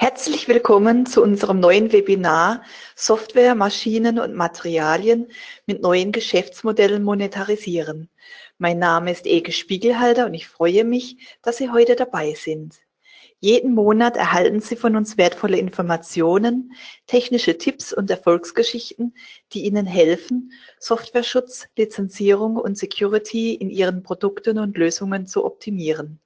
Herzlich willkommen zu unserem neuen Webinar Software, Maschinen und Materialien mit neuen Geschäftsmodellen monetarisieren. Mein Name ist Eke Spiegelhalter und ich freue mich, dass Sie heute dabei sind. Jeden Monat erhalten Sie von uns wertvolle Informationen, technische Tipps und Erfolgsgeschichten, die Ihnen helfen, Softwareschutz, Lizenzierung und Security in Ihren Produkten und Lösungen zu optimieren.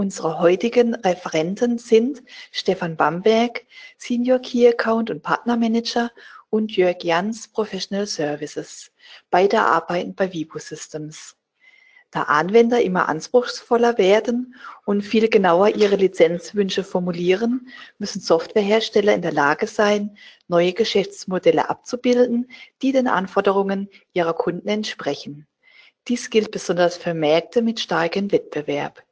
Unsere heutigen Referenten sind Stefan Bamberg, Senior Key Account und Partnermanager und Jörg Jans, Professional Services. Beide arbeiten bei Vibo Systems. Da Anwender immer anspruchsvoller werden und viel genauer ihre Lizenzwünsche formulieren, müssen Softwarehersteller in der Lage sein, neue Geschäftsmodelle abzubilden, die den Anforderungen ihrer Kunden entsprechen. Dies gilt besonders für Märkte mit starkem Wettbewerb.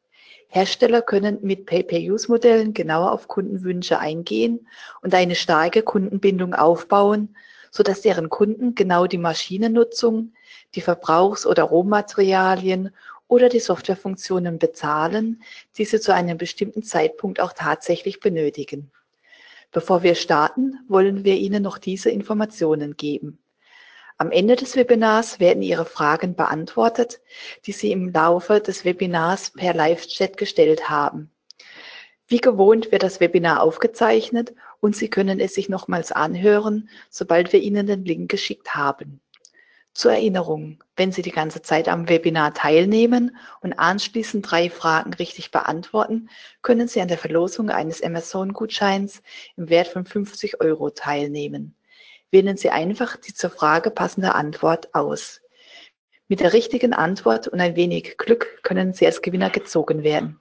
Hersteller können mit Pay-per-Use-Modellen genauer auf Kundenwünsche eingehen und eine starke Kundenbindung aufbauen, sodass deren Kunden genau die Maschinennutzung, die Verbrauchs- oder Rohmaterialien oder die Softwarefunktionen bezahlen, die sie zu einem bestimmten Zeitpunkt auch tatsächlich benötigen. Bevor wir starten, wollen wir Ihnen noch diese Informationen geben. Am Ende des Webinars werden Ihre Fragen beantwortet, die Sie im Laufe des Webinars per Live-Chat gestellt haben. Wie gewohnt wird das Webinar aufgezeichnet und Sie können es sich nochmals anhören, sobald wir Ihnen den Link geschickt haben. Zur Erinnerung, wenn Sie die ganze Zeit am Webinar teilnehmen und anschließend drei Fragen richtig beantworten, können Sie an der Verlosung eines Amazon-Gutscheins im Wert von 50 Euro teilnehmen. Wählen Sie einfach die zur Frage passende Antwort aus. Mit der richtigen Antwort und ein wenig Glück können Sie als Gewinner gezogen werden.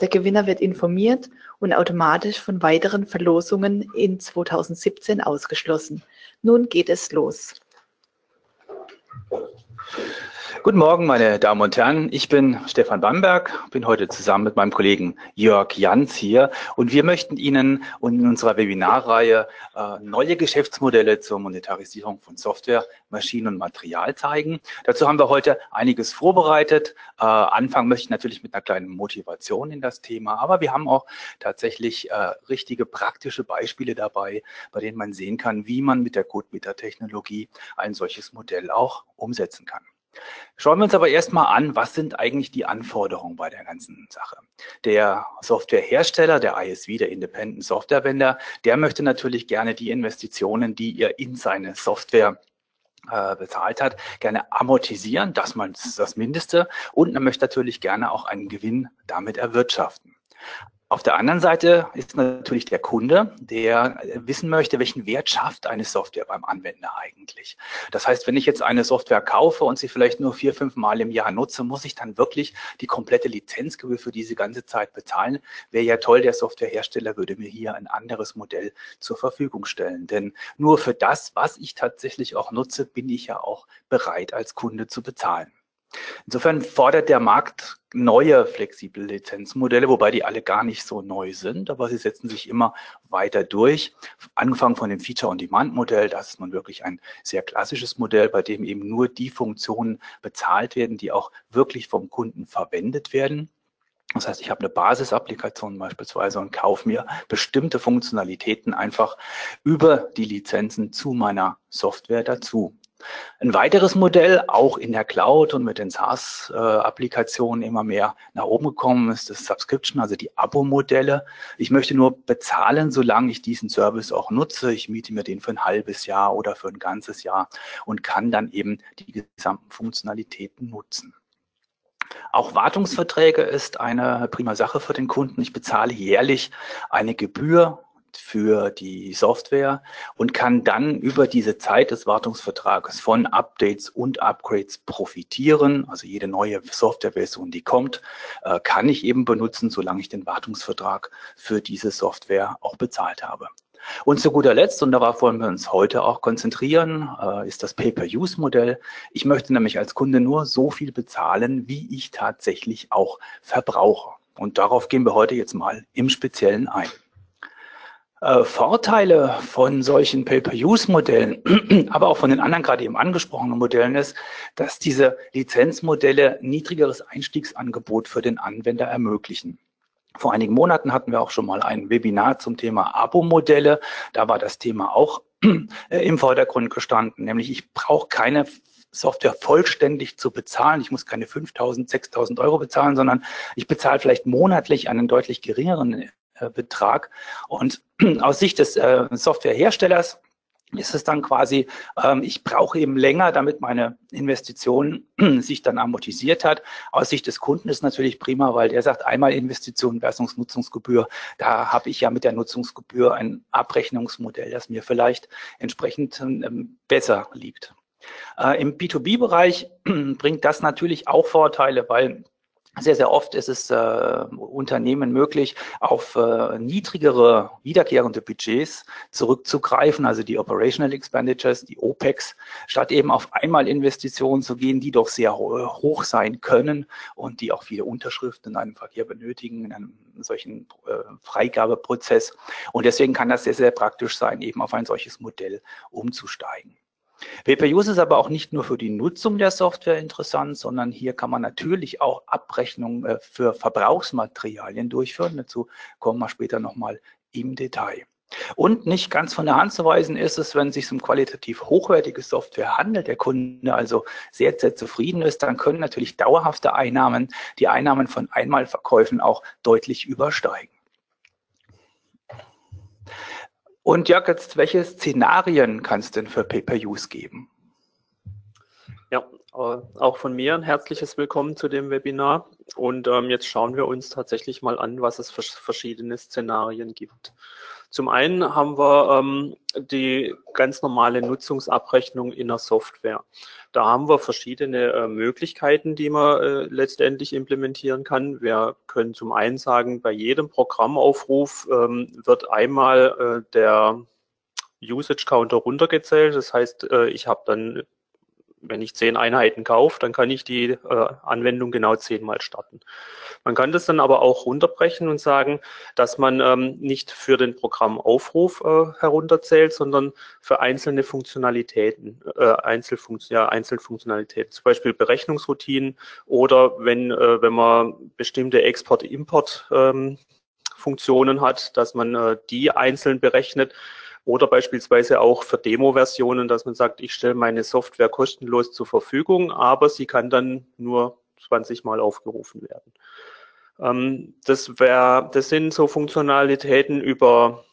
Der Gewinner wird informiert und automatisch von weiteren Verlosungen in 2017 ausgeschlossen. Nun geht es los. Guten Morgen, meine Damen und Herren. Ich bin Stefan Bamberg, bin heute zusammen mit meinem Kollegen Jörg Jans hier und wir möchten Ihnen in unserer Webinarreihe äh, neue Geschäftsmodelle zur Monetarisierung von Software, Maschinen und Material zeigen. Dazu haben wir heute einiges vorbereitet. Äh, anfangen möchte ich natürlich mit einer kleinen Motivation in das Thema, aber wir haben auch tatsächlich äh, richtige praktische Beispiele dabei, bei denen man sehen kann, wie man mit der CodeMeter-Technologie ein solches Modell auch umsetzen kann. Schauen wir uns aber erstmal an, was sind eigentlich die Anforderungen bei der ganzen Sache. Der Softwarehersteller, der ISV, der Independent Software Vendor, der möchte natürlich gerne die Investitionen, die er in seine Software äh, bezahlt hat, gerne amortisieren, das mal das Mindeste. Und er möchte natürlich gerne auch einen Gewinn damit erwirtschaften. Auf der anderen Seite ist natürlich der Kunde, der wissen möchte, welchen Wert schafft eine Software beim Anwender eigentlich. Das heißt, wenn ich jetzt eine Software kaufe und sie vielleicht nur vier, fünf Mal im Jahr nutze, muss ich dann wirklich die komplette Lizenzgebühr für diese ganze Zeit bezahlen. Wäre ja toll, der Softwarehersteller würde mir hier ein anderes Modell zur Verfügung stellen. Denn nur für das, was ich tatsächlich auch nutze, bin ich ja auch bereit, als Kunde zu bezahlen. Insofern fordert der Markt neue flexible Lizenzmodelle, wobei die alle gar nicht so neu sind, aber sie setzen sich immer weiter durch. Angefangen von dem Feature-on-Demand-Modell, das ist nun wirklich ein sehr klassisches Modell, bei dem eben nur die Funktionen bezahlt werden, die auch wirklich vom Kunden verwendet werden. Das heißt, ich habe eine Basisapplikation beispielsweise und kaufe mir bestimmte Funktionalitäten einfach über die Lizenzen zu meiner Software dazu. Ein weiteres Modell, auch in der Cloud und mit den SaaS-Applikationen immer mehr nach oben gekommen ist, das Subscription, also die Abo-Modelle. Ich möchte nur bezahlen, solange ich diesen Service auch nutze. Ich miete mir den für ein halbes Jahr oder für ein ganzes Jahr und kann dann eben die gesamten Funktionalitäten nutzen. Auch Wartungsverträge ist eine prima Sache für den Kunden. Ich bezahle jährlich eine Gebühr für die Software und kann dann über diese Zeit des Wartungsvertrages von Updates und Upgrades profitieren. Also jede neue Softwareversion, die kommt, äh, kann ich eben benutzen, solange ich den Wartungsvertrag für diese Software auch bezahlt habe. Und zu guter Letzt, und darauf wollen wir uns heute auch konzentrieren, äh, ist das Pay-per-Use-Modell. Ich möchte nämlich als Kunde nur so viel bezahlen, wie ich tatsächlich auch verbrauche. Und darauf gehen wir heute jetzt mal im Speziellen ein. Äh, Vorteile von solchen Pay-per-Use-Modellen, aber auch von den anderen gerade eben angesprochenen Modellen ist, dass diese Lizenzmodelle niedrigeres Einstiegsangebot für den Anwender ermöglichen. Vor einigen Monaten hatten wir auch schon mal ein Webinar zum Thema Abo-Modelle. Da war das Thema auch im Vordergrund gestanden, nämlich ich brauche keine Software vollständig zu bezahlen. Ich muss keine 5.000, 6.000 Euro bezahlen, sondern ich bezahle vielleicht monatlich einen deutlich geringeren äh, Betrag. Und aus Sicht des äh, Softwareherstellers ist es dann quasi, ähm, ich brauche eben länger, damit meine Investition sich dann amortisiert hat. Aus Sicht des Kunden ist natürlich prima, weil der sagt, einmal Investition versus Nutzungsgebühr. Da habe ich ja mit der Nutzungsgebühr ein Abrechnungsmodell, das mir vielleicht entsprechend ähm, besser liegt. Äh, Im B2B-Bereich bringt das natürlich auch Vorteile, weil sehr, sehr oft ist es äh, Unternehmen möglich, auf äh, niedrigere wiederkehrende Budgets zurückzugreifen, also die Operational Expenditures, die OPEX, statt eben auf einmal Investitionen zu gehen, die doch sehr hoch sein können und die auch viele Unterschriften in einem Verkehr benötigen, in einem solchen äh, Freigabeprozess. Und deswegen kann das sehr, sehr praktisch sein, eben auf ein solches Modell umzusteigen. WPUs ist aber auch nicht nur für die Nutzung der Software interessant, sondern hier kann man natürlich auch Abrechnungen äh, für Verbrauchsmaterialien durchführen. Dazu kommen wir später nochmal im Detail. Und nicht ganz von der Hand zu weisen ist es, wenn es sich um qualitativ hochwertige Software handelt, der Kunde also sehr, sehr zufrieden ist, dann können natürlich dauerhafte Einnahmen die Einnahmen von Einmalverkäufen auch deutlich übersteigen. Und Jörg, jetzt welche Szenarien kann es denn für Pay-Per-Use geben? Ja, äh, auch von mir ein herzliches Willkommen zu dem Webinar. Und ähm, jetzt schauen wir uns tatsächlich mal an, was es für verschiedene Szenarien gibt. Zum einen haben wir ähm, die ganz normale Nutzungsabrechnung in der Software. Da haben wir verschiedene äh, Möglichkeiten, die man äh, letztendlich implementieren kann. Wir können zum einen sagen, bei jedem Programmaufruf ähm, wird einmal äh, der Usage Counter runtergezählt. Das heißt, äh, ich habe dann wenn ich zehn Einheiten kaufe, dann kann ich die äh, Anwendung genau zehnmal starten. Man kann das dann aber auch runterbrechen und sagen, dass man ähm, nicht für den Programmaufruf äh, herunterzählt, sondern für einzelne Funktionalitäten, äh, Einzelfunktion, ja, Einzelfunktionalitäten, zum Beispiel Berechnungsroutinen oder wenn, äh, wenn man bestimmte Export-Import ähm, Funktionen hat, dass man äh, die einzeln berechnet oder beispielsweise auch für Demo-Versionen, dass man sagt, ich stelle meine Software kostenlos zur Verfügung, aber sie kann dann nur 20 Mal aufgerufen werden. Ähm, das, wär, das sind so Funktionalitäten über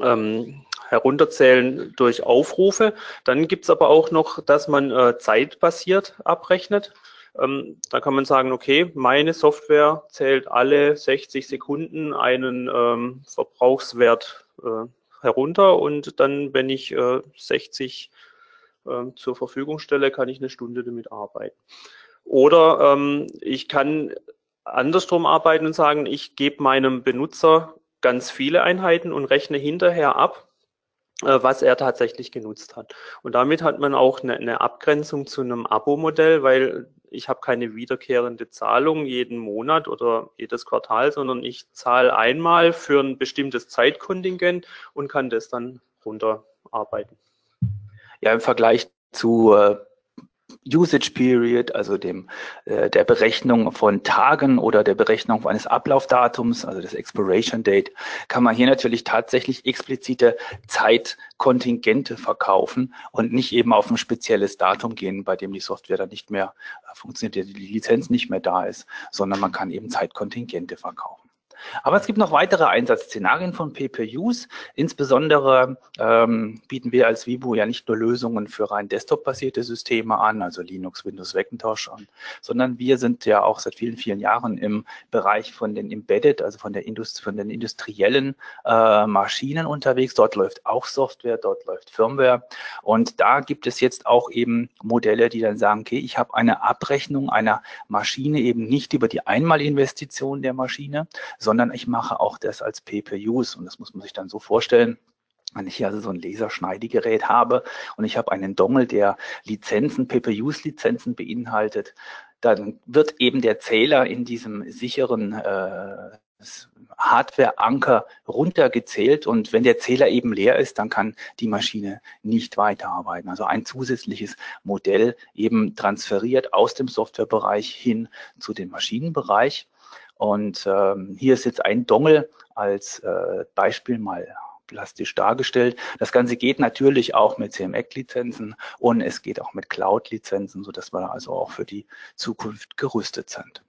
ähm, Herunterzählen durch Aufrufe. Dann gibt es aber auch noch, dass man äh, zeitbasiert abrechnet. Ähm, da kann man sagen, okay, meine Software zählt alle 60 Sekunden einen ähm, Verbrauchswert äh, herunter und dann, wenn ich äh, 60 äh, zur Verfügung stelle, kann ich eine Stunde damit arbeiten. Oder ähm, ich kann andersrum arbeiten und sagen, ich gebe meinem Benutzer ganz viele Einheiten und rechne hinterher ab, was er tatsächlich genutzt hat. Und damit hat man auch eine, eine Abgrenzung zu einem Abo-Modell, weil ich habe keine wiederkehrende Zahlung jeden Monat oder jedes Quartal, sondern ich zahle einmal für ein bestimmtes Zeitkontingent und kann das dann runterarbeiten. Ja, im Vergleich zu äh, Usage Period, also dem äh, der Berechnung von Tagen oder der Berechnung eines Ablaufdatums, also das Expiration Date, kann man hier natürlich tatsächlich explizite Zeitkontingente verkaufen und nicht eben auf ein spezielles Datum gehen, bei dem die Software dann nicht mehr äh, funktioniert, die Lizenz nicht mehr da ist, sondern man kann eben Zeitkontingente verkaufen. Aber es gibt noch weitere Einsatzszenarien von PPUs. Insbesondere ähm, bieten wir als Vibu ja nicht nur Lösungen für rein Desktop-basierte Systeme an, also Linux, Windows, Macintosh an, sondern wir sind ja auch seit vielen, vielen Jahren im Bereich von den Embedded, also von, der Indust von den industriellen äh, Maschinen unterwegs. Dort läuft auch Software, dort läuft Firmware. Und da gibt es jetzt auch eben Modelle, die dann sagen, okay, ich habe eine Abrechnung einer Maschine eben nicht über die Einmalinvestition der Maschine, sondern sondern ich mache auch das als Pay-per-Use. Und das muss man sich dann so vorstellen. Wenn ich hier also so ein Laserschneidegerät habe und ich habe einen Dongle, der Lizenzen, Pay-per-Use-Lizenzen beinhaltet, dann wird eben der Zähler in diesem sicheren äh, Hardware-Anker runtergezählt und wenn der Zähler eben leer ist, dann kann die Maschine nicht weiterarbeiten. Also ein zusätzliches Modell eben transferiert aus dem Softwarebereich hin zu dem Maschinenbereich. Und ähm, hier ist jetzt ein Dongle als äh, Beispiel mal plastisch dargestellt. Das Ganze geht natürlich auch mit CMEC-Lizenzen und es geht auch mit Cloud-Lizenzen, sodass wir also auch für die Zukunft gerüstet sind.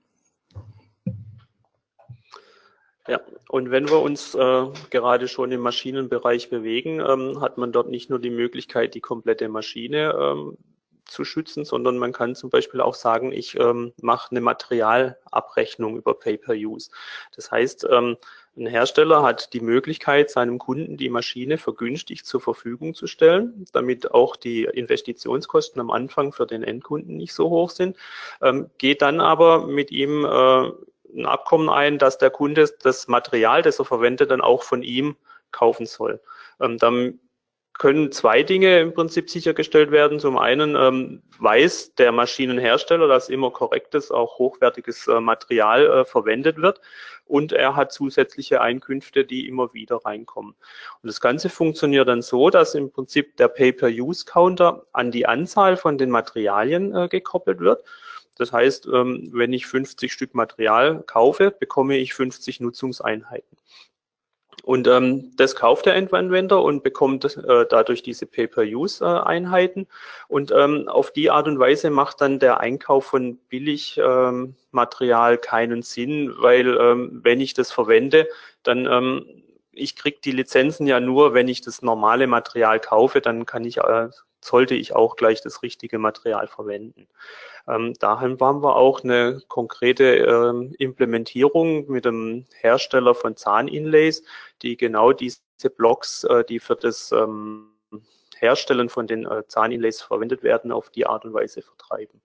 Ja, und wenn wir uns äh, gerade schon im Maschinenbereich bewegen, ähm, hat man dort nicht nur die Möglichkeit, die komplette Maschine ähm, zu schützen, sondern man kann zum Beispiel auch sagen, ich ähm, mache eine Materialabrechnung über Pay-per-Use. Das heißt, ähm, ein Hersteller hat die Möglichkeit, seinem Kunden die Maschine vergünstigt zur Verfügung zu stellen, damit auch die Investitionskosten am Anfang für den Endkunden nicht so hoch sind, ähm, geht dann aber mit ihm äh, ein Abkommen ein, dass der Kunde das Material, das er verwendet, dann auch von ihm kaufen soll. Ähm, dann können zwei Dinge im Prinzip sichergestellt werden. Zum einen ähm, weiß der Maschinenhersteller, dass immer korrektes, auch hochwertiges äh, Material äh, verwendet wird und er hat zusätzliche Einkünfte, die immer wieder reinkommen. Und das Ganze funktioniert dann so, dass im Prinzip der Pay-per-Use-Counter an die Anzahl von den Materialien äh, gekoppelt wird. Das heißt, ähm, wenn ich 50 Stück Material kaufe, bekomme ich 50 Nutzungseinheiten. Und ähm, das kauft der Endanwender und bekommt äh, dadurch diese Pay-per-Use-Einheiten. und ähm, auf die Art und Weise macht dann der Einkauf von Billigmaterial ähm, keinen Sinn, weil ähm, wenn ich das verwende, dann ähm, ich kriege die Lizenzen ja nur, wenn ich das normale Material kaufe, dann kann ich, äh, sollte ich auch gleich das richtige Material verwenden. Ähm, dahin waren wir auch eine konkrete ähm, Implementierung mit dem Hersteller von Zahninlays, die genau diese Blocks, äh, die für das ähm, Herstellen von den äh, Zahninlays verwendet werden, auf die Art und Weise vertreiben.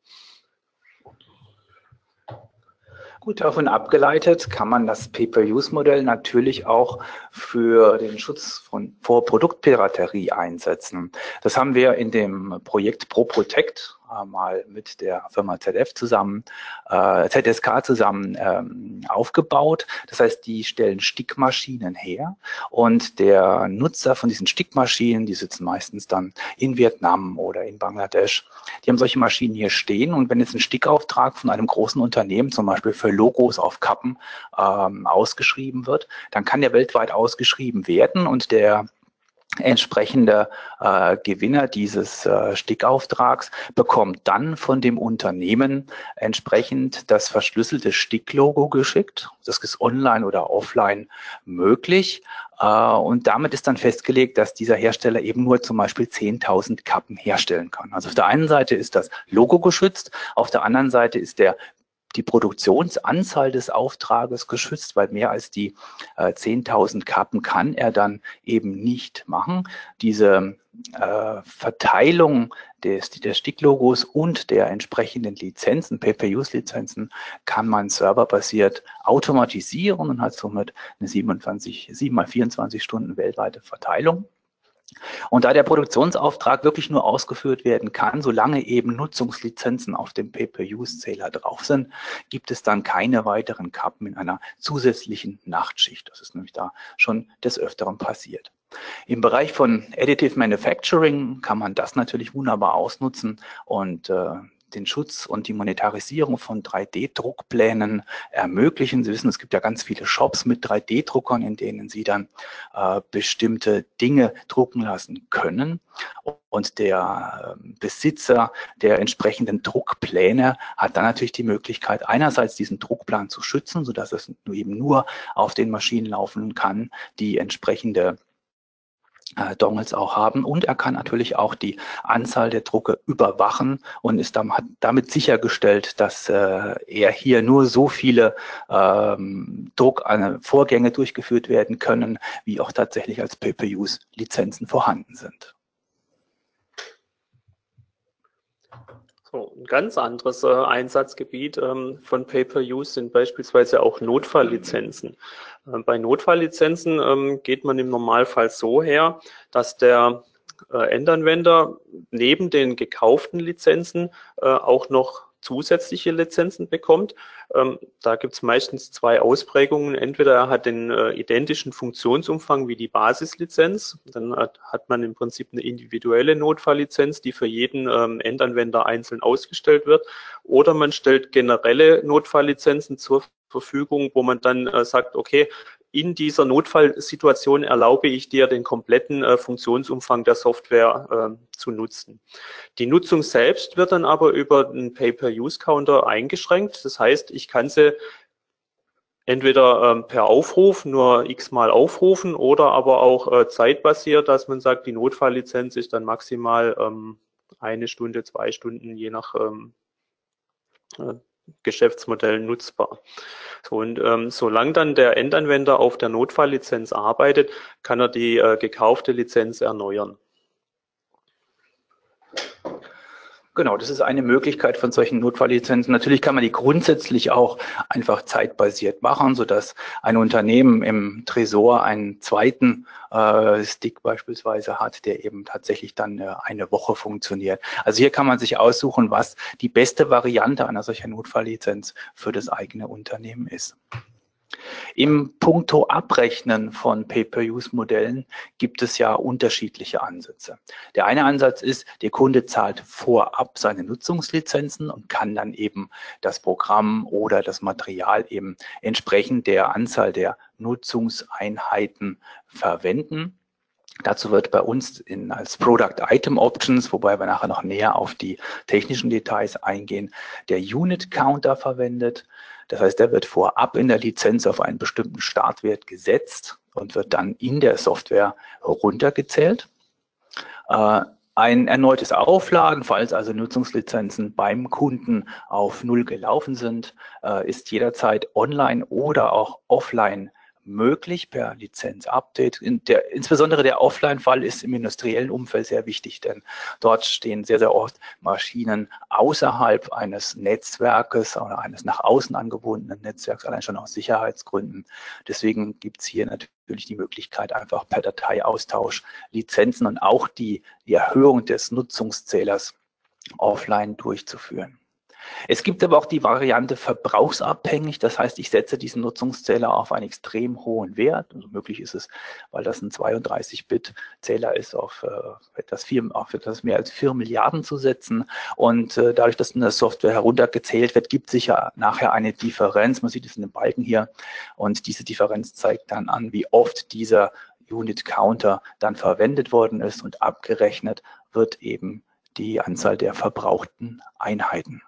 Gut, davon abgeleitet kann man das Pay-per-Use-Modell natürlich auch für den Schutz von, vor Produktpiraterie einsetzen. Das haben wir in dem Projekt ProProtect mal mit der Firma ZF zusammen, äh, ZSK zusammen ähm, aufgebaut. Das heißt, die stellen Stickmaschinen her und der Nutzer von diesen Stickmaschinen, die sitzen meistens dann in Vietnam oder in Bangladesch, die haben solche Maschinen hier stehen und wenn jetzt ein Stickauftrag von einem großen Unternehmen, zum Beispiel für Logos auf Kappen, ähm, ausgeschrieben wird, dann kann der weltweit ausgeschrieben werden und der entsprechende äh, Gewinner dieses äh, Stickauftrags bekommt dann von dem Unternehmen entsprechend das verschlüsselte Sticklogo geschickt. Das ist online oder offline möglich. Äh, und damit ist dann festgelegt, dass dieser Hersteller eben nur zum Beispiel 10.000 Kappen herstellen kann. Also auf der einen Seite ist das Logo geschützt, auf der anderen Seite ist der die Produktionsanzahl des Auftrages geschützt, weil mehr als die äh, 10.000 Kappen kann er dann eben nicht machen. Diese äh, Verteilung des, des Sticklogos und der entsprechenden Lizenzen, Pay-per-Use-Lizenzen, kann man serverbasiert automatisieren und hat somit eine 27, 7 mal 24 Stunden weltweite Verteilung. Und da der Produktionsauftrag wirklich nur ausgeführt werden kann, solange eben Nutzungslizenzen auf dem Pay-per-Use-Zähler drauf sind, gibt es dann keine weiteren Kappen in einer zusätzlichen Nachtschicht. Das ist nämlich da schon des Öfteren passiert. Im Bereich von Additive Manufacturing kann man das natürlich wunderbar ausnutzen und äh, den Schutz und die Monetarisierung von 3D-Druckplänen ermöglichen. Sie wissen, es gibt ja ganz viele Shops mit 3D-Druckern, in denen Sie dann äh, bestimmte Dinge drucken lassen können. Und der äh, Besitzer der entsprechenden Druckpläne hat dann natürlich die Möglichkeit, einerseits diesen Druckplan zu schützen, sodass es eben nur auf den Maschinen laufen kann, die entsprechende äh, Dongles auch haben und er kann natürlich auch die Anzahl der Drucke überwachen und ist damit sichergestellt, dass äh, er hier nur so viele ähm, Druckvorgänge durchgeführt werden können, wie auch tatsächlich als Pay-per-Use-Lizenzen vorhanden sind. So, ein ganz anderes äh, Einsatzgebiet ähm, von Pay-per-Use sind beispielsweise auch Notfalllizenzen. Äh, bei Notfalllizenzen ähm, geht man im Normalfall so her, dass der äh, Endanwender neben den gekauften Lizenzen äh, auch noch zusätzliche Lizenzen bekommt. Ähm, da gibt es meistens zwei Ausprägungen. Entweder er hat den äh, identischen Funktionsumfang wie die Basislizenz, dann hat, hat, man im Prinzip eine individuelle Notfalllizenz, die für jeden ähm, Endanwender einzeln ausgestellt wird, oder man stellt generelle Notfalllizenzen zur Verfügung, wo man dann äh, sagt, okay, in dieser Notfallsituation erlaube ich dir, den kompletten äh, Funktionsumfang der Software äh, zu nutzen. Die Nutzung selbst wird dann aber über einen Pay-per-Use-Counter eingeschränkt. Das heißt, ich kann sie entweder ähm, per Aufruf nur x-mal aufrufen oder aber auch äh, zeitbasiert, dass man sagt, die Notfalllizenz ist dann maximal ähm, eine Stunde, zwei Stunden, je nach ähm, äh, Geschäftsmodell nutzbar. So, und ähm, solange dann der Endanwender auf der Notfalllizenz arbeitet, kann er die äh, gekaufte Lizenz erneuern. Genau, das ist eine Möglichkeit von solchen Notfalllizenzen. Natürlich kann man die grundsätzlich auch einfach zeitbasiert machen, so dass ein Unternehmen im Tresor einen zweiten äh, Stick beispielsweise hat, der eben tatsächlich dann äh, eine Woche funktioniert. Also hier kann man sich aussuchen, was die beste Variante einer solchen Notfalllizenz für das eigene Unternehmen ist. Im Punkto Abrechnen von Pay-per-Use-Modellen gibt es ja unterschiedliche Ansätze. Der eine Ansatz ist, der Kunde zahlt vorab seine Nutzungslizenzen und kann dann eben das Programm oder das Material eben entsprechend der Anzahl der Nutzungseinheiten verwenden. Dazu wird bei uns in, als Product Item Options, wobei wir nachher noch näher auf die technischen Details eingehen, der Unit Counter verwendet. Das heißt, der wird vorab in der Lizenz auf einen bestimmten Startwert gesetzt und wird dann in der Software runtergezählt. Äh, ein erneutes Aufladen, falls also Nutzungslizenzen beim Kunden auf Null gelaufen sind, äh, ist jederzeit online oder auch offline möglich per Lizenz-Update. In der, insbesondere der Offline-Fall ist im industriellen Umfeld sehr wichtig, denn dort stehen sehr, sehr oft Maschinen außerhalb eines Netzwerkes oder eines nach außen angebundenen Netzwerks, allein schon aus Sicherheitsgründen. Deswegen gibt es hier natürlich die Möglichkeit, einfach per Dateiaustausch Lizenzen und auch die, die Erhöhung des Nutzungszählers offline durchzuführen. Es gibt aber auch die Variante verbrauchsabhängig. Das heißt, ich setze diesen Nutzungszähler auf einen extrem hohen Wert. Also möglich ist es, weil das ein 32-Bit-Zähler ist, auf, äh, etwas vier, auf etwas mehr als 4 Milliarden zu setzen. Und äh, dadurch, dass in der Software heruntergezählt wird, gibt sich ja nachher eine Differenz. Man sieht es in den Balken hier. Und diese Differenz zeigt dann an, wie oft dieser Unit Counter dann verwendet worden ist und abgerechnet wird eben die Anzahl der verbrauchten Einheiten.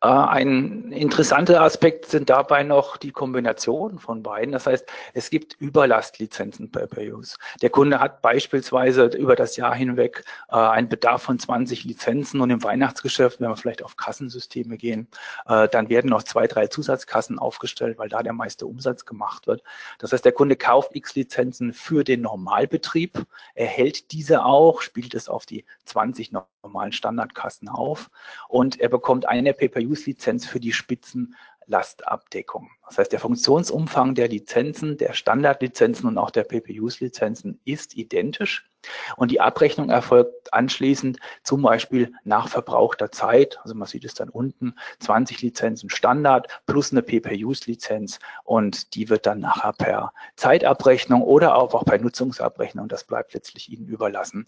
Äh, ein interessanter Aspekt sind dabei noch die Kombination von beiden. Das heißt, es gibt Überlastlizenzen per, Use. Der Kunde hat beispielsweise über das Jahr hinweg äh, einen Bedarf von 20 Lizenzen und im Weihnachtsgeschäft, wenn wir vielleicht auf Kassensysteme gehen, äh, dann werden noch zwei, drei Zusatzkassen aufgestellt, weil da der meiste Umsatz gemacht wird. Das heißt, der Kunde kauft x Lizenzen für den Normalbetrieb, erhält diese auch, spielt es auf die 20 normalen Standardkassen auf und er bekommt eine Pay-per-Use-Lizenz für die Spitzenlastabdeckung. Das heißt, der Funktionsumfang der Lizenzen, der Standardlizenzen und auch der Pay-per-Use-Lizenzen ist identisch und die Abrechnung erfolgt anschließend zum Beispiel nach verbrauchter Zeit. Also man sieht es dann unten, 20 Lizenzen Standard plus eine Pay-per-Use-Lizenz und die wird dann nachher per Zeitabrechnung oder auch per Nutzungsabrechnung, das bleibt letztlich Ihnen überlassen,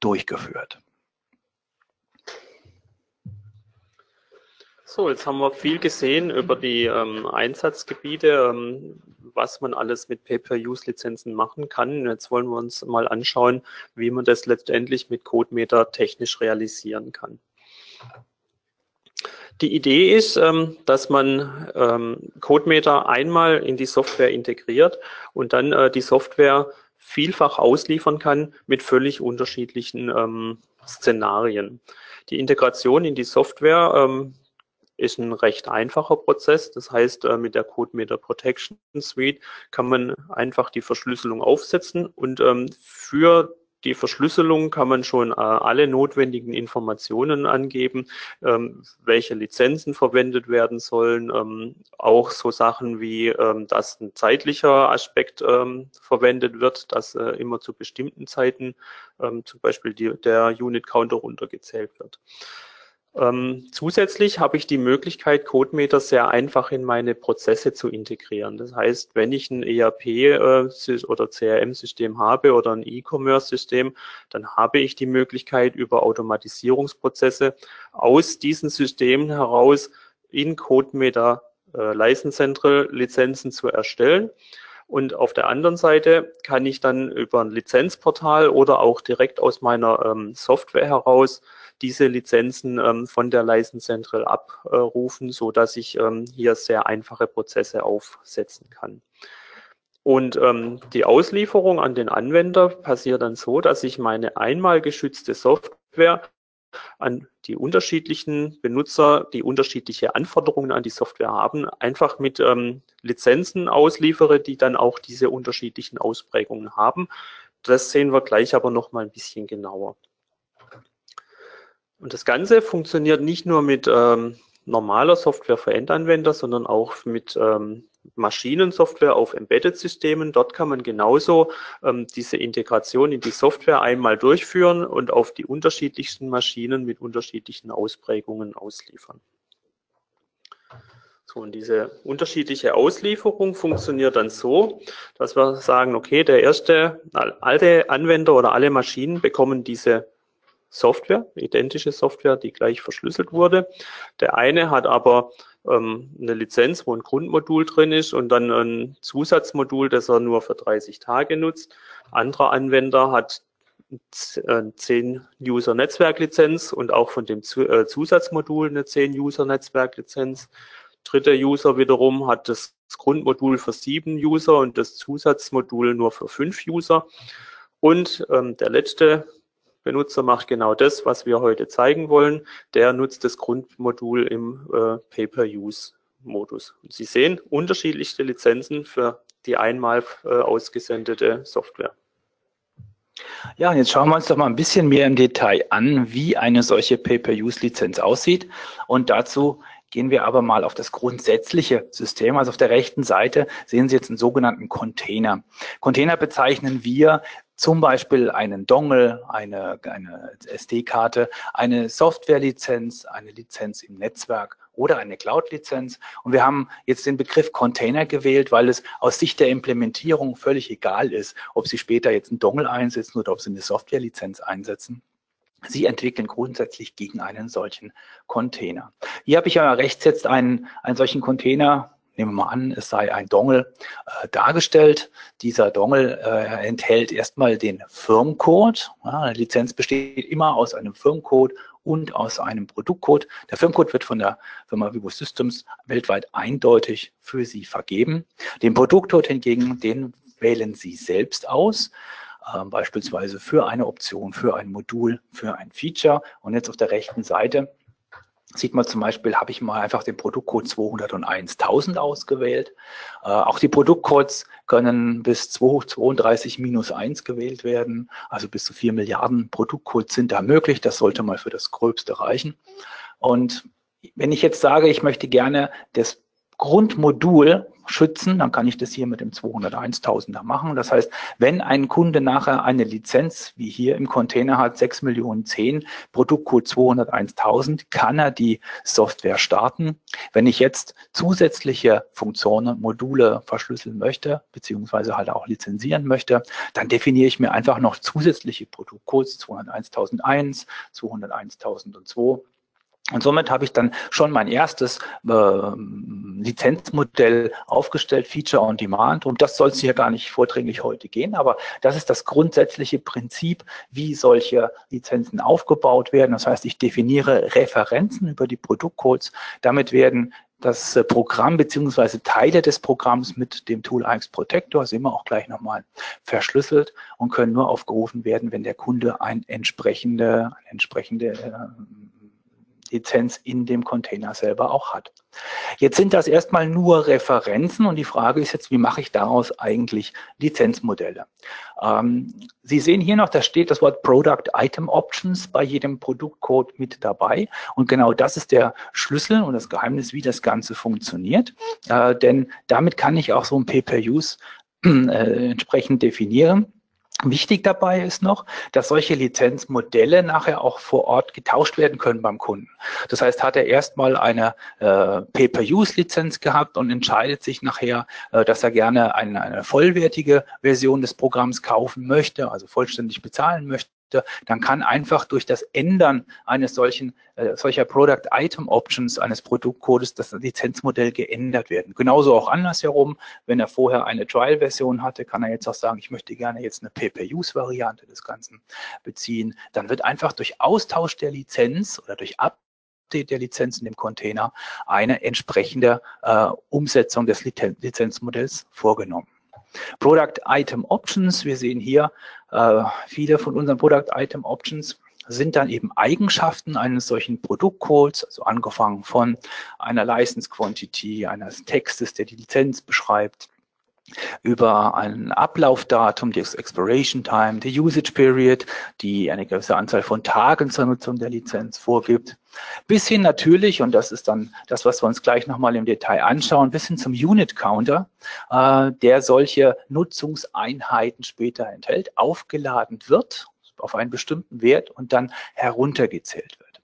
durchgeführt. So, jetzt haben wir viel gesehen über die ähm, Einsatzgebiete, ähm, was man alles mit Pay-per-Use-Lizenzen machen kann. Jetzt wollen wir uns mal anschauen, wie man das letztendlich mit CodeMeter technisch realisieren kann. Die Idee ist, ähm, dass man ähm, CodeMeter einmal in die Software integriert und dann äh, die Software vielfach ausliefern kann mit völlig unterschiedlichen ähm, Szenarien. Die Integration in die Software ähm, ist ein recht einfacher Prozess. Das heißt, äh, mit der CodeMeter Protection Suite kann man einfach die Verschlüsselung aufsetzen und ähm, für die Verschlüsselung kann man schon äh, alle notwendigen Informationen angeben, ähm, welche Lizenzen verwendet werden sollen, ähm, auch so Sachen wie, ähm, dass ein zeitlicher Aspekt ähm, verwendet wird, dass äh, immer zu bestimmten Zeiten ähm, zum Beispiel die, der Unit Counter runtergezählt wird. Ähm, zusätzlich habe ich die Möglichkeit, CodeMeter sehr einfach in meine Prozesse zu integrieren. Das heißt, wenn ich ein ERP äh, oder CRM-System habe oder ein E-Commerce-System, dann habe ich die Möglichkeit, über Automatisierungsprozesse aus diesen Systemen heraus in CodeMeter äh, License Central Lizenzen zu erstellen. Und auf der anderen Seite kann ich dann über ein Lizenzportal oder auch direkt aus meiner ähm, Software heraus diese Lizenzen ähm, von der License Central abrufen, so dass ich ähm, hier sehr einfache Prozesse aufsetzen kann. Und ähm, die Auslieferung an den Anwender passiert dann so, dass ich meine einmal geschützte Software an die unterschiedlichen Benutzer, die unterschiedliche Anforderungen an die Software haben, einfach mit ähm, Lizenzen ausliefere, die dann auch diese unterschiedlichen Ausprägungen haben. Das sehen wir gleich aber noch mal ein bisschen genauer. Und das Ganze funktioniert nicht nur mit ähm, normaler Software für Endanwender, sondern auch mit ähm, Maschinensoftware auf Embedded-Systemen. Dort kann man genauso ähm, diese Integration in die Software einmal durchführen und auf die unterschiedlichsten Maschinen mit unterschiedlichen Ausprägungen ausliefern. So, und diese unterschiedliche Auslieferung funktioniert dann so, dass wir sagen, okay, der erste, alle Anwender oder alle Maschinen bekommen diese Software, identische Software, die gleich verschlüsselt wurde. Der eine hat aber ähm, eine Lizenz, wo ein Grundmodul drin ist und dann ein Zusatzmodul, das er nur für 30 Tage nutzt. Anderer Anwender hat 10 äh, User Netzwerklizenz und auch von dem äh, Zusatzmodul eine 10 User Netzwerklizenz. Dritter User wiederum hat das Grundmodul für 7 User und das Zusatzmodul nur für 5 User. Und ähm, der letzte Benutzer macht genau das, was wir heute zeigen wollen. Der nutzt das Grundmodul im äh, Pay-per-Use-Modus. Sie sehen unterschiedlichste Lizenzen für die einmal äh, ausgesendete Software. Ja, und jetzt schauen wir uns doch mal ein bisschen mehr im Detail an, wie eine solche Pay-per-Use-Lizenz aussieht. Und dazu gehen wir aber mal auf das grundsätzliche System. Also auf der rechten Seite sehen Sie jetzt einen sogenannten Container. Container bezeichnen wir zum Beispiel einen Dongle, eine, eine SD-Karte, eine Software-Lizenz, eine Lizenz im Netzwerk oder eine Cloud-Lizenz. Und wir haben jetzt den Begriff Container gewählt, weil es aus Sicht der Implementierung völlig egal ist, ob Sie später jetzt einen Dongle einsetzen oder ob Sie eine Software-Lizenz einsetzen. Sie entwickeln grundsätzlich gegen einen solchen Container. Hier habe ich ja rechts jetzt einen, einen solchen Container nehmen wir mal an, es sei ein Dongle äh, dargestellt. Dieser Dongle äh, enthält erstmal den Firmcode. Ja, eine Lizenz besteht immer aus einem Firmcode und aus einem Produktcode. Der Firmcode wird von der Firma Vivo Systems weltweit eindeutig für Sie vergeben. Den Produktcode hingegen, den wählen Sie selbst aus äh, beispielsweise für eine Option, für ein Modul, für ein Feature. Und jetzt auf der rechten Seite sieht man zum Beispiel, habe ich mal einfach den Produktcode 201.000 ausgewählt. Äh, auch die Produktcodes können bis 32 minus 1 gewählt werden. Also bis zu 4 Milliarden Produktcodes sind da möglich. Das sollte mal für das Gröbste reichen. Und wenn ich jetzt sage, ich möchte gerne das Grundmodul schützen, dann kann ich das hier mit dem 201.000er machen. Das heißt, wenn ein Kunde nachher eine Lizenz, wie hier im Container hat, 6 Millionen 10, Produktcode 201.000, kann er die Software starten. Wenn ich jetzt zusätzliche Funktionen, Module verschlüsseln möchte, beziehungsweise halt auch lizenzieren möchte, dann definiere ich mir einfach noch zusätzliche Produktcodes 201.001, 201.002 und somit habe ich dann schon mein erstes äh, Lizenzmodell aufgestellt, Feature on Demand. Und das soll es hier gar nicht vordringlich heute gehen, aber das ist das grundsätzliche Prinzip, wie solche Lizenzen aufgebaut werden. Das heißt, ich definiere Referenzen über die Produktcodes. Damit werden das äh, Programm beziehungsweise Teile des Programms mit dem Tool AX Protector sind wir auch gleich nochmal verschlüsselt und können nur aufgerufen werden, wenn der Kunde ein entsprechende, eine entsprechende äh, Lizenz in dem Container selber auch hat. Jetzt sind das erstmal nur Referenzen und die Frage ist jetzt, wie mache ich daraus eigentlich Lizenzmodelle? Ähm, Sie sehen hier noch, da steht das Wort Product Item Options bei jedem Produktcode mit dabei und genau das ist der Schlüssel und das Geheimnis, wie das Ganze funktioniert, äh, denn damit kann ich auch so ein Pay-Per-Use äh, entsprechend definieren. Wichtig dabei ist noch, dass solche Lizenzmodelle nachher auch vor Ort getauscht werden können beim Kunden. Das heißt, hat er erstmal eine äh, Pay-per-Use-Lizenz gehabt und entscheidet sich nachher, äh, dass er gerne eine, eine vollwertige Version des Programms kaufen möchte, also vollständig bezahlen möchte, möchte, dann kann einfach durch das Ändern eines solchen, äh, solcher Product Item Options eines Produktcodes das Lizenzmodell geändert werden. Genauso auch andersherum, wenn er vorher eine Trial-Version hatte, kann er jetzt auch sagen, ich möchte gerne jetzt eine Pay-per-Use-Variante des Ganzen beziehen. Dann wird einfach durch Austausch der Lizenz oder durch Ab der Lizenz in dem Container eine entsprechende äh, Umsetzung des Lizenzmodells vorgenommen. Product Item Options, wir sehen hier äh, viele von unseren Product Item Options sind dann eben Eigenschaften eines solchen Produktcodes, also angefangen von einer License Quantity, eines Textes, der die Lizenz beschreibt, über ein Ablaufdatum, das Expiration Time, die Usage Period, die eine gewisse Anzahl von Tagen zur Nutzung der Lizenz vorgibt, bis hin natürlich, und das ist dann das, was wir uns gleich nochmal im Detail anschauen, bis hin zum Unit Counter, äh, der solche Nutzungseinheiten später enthält, aufgeladen wird auf einen bestimmten Wert und dann heruntergezählt wird.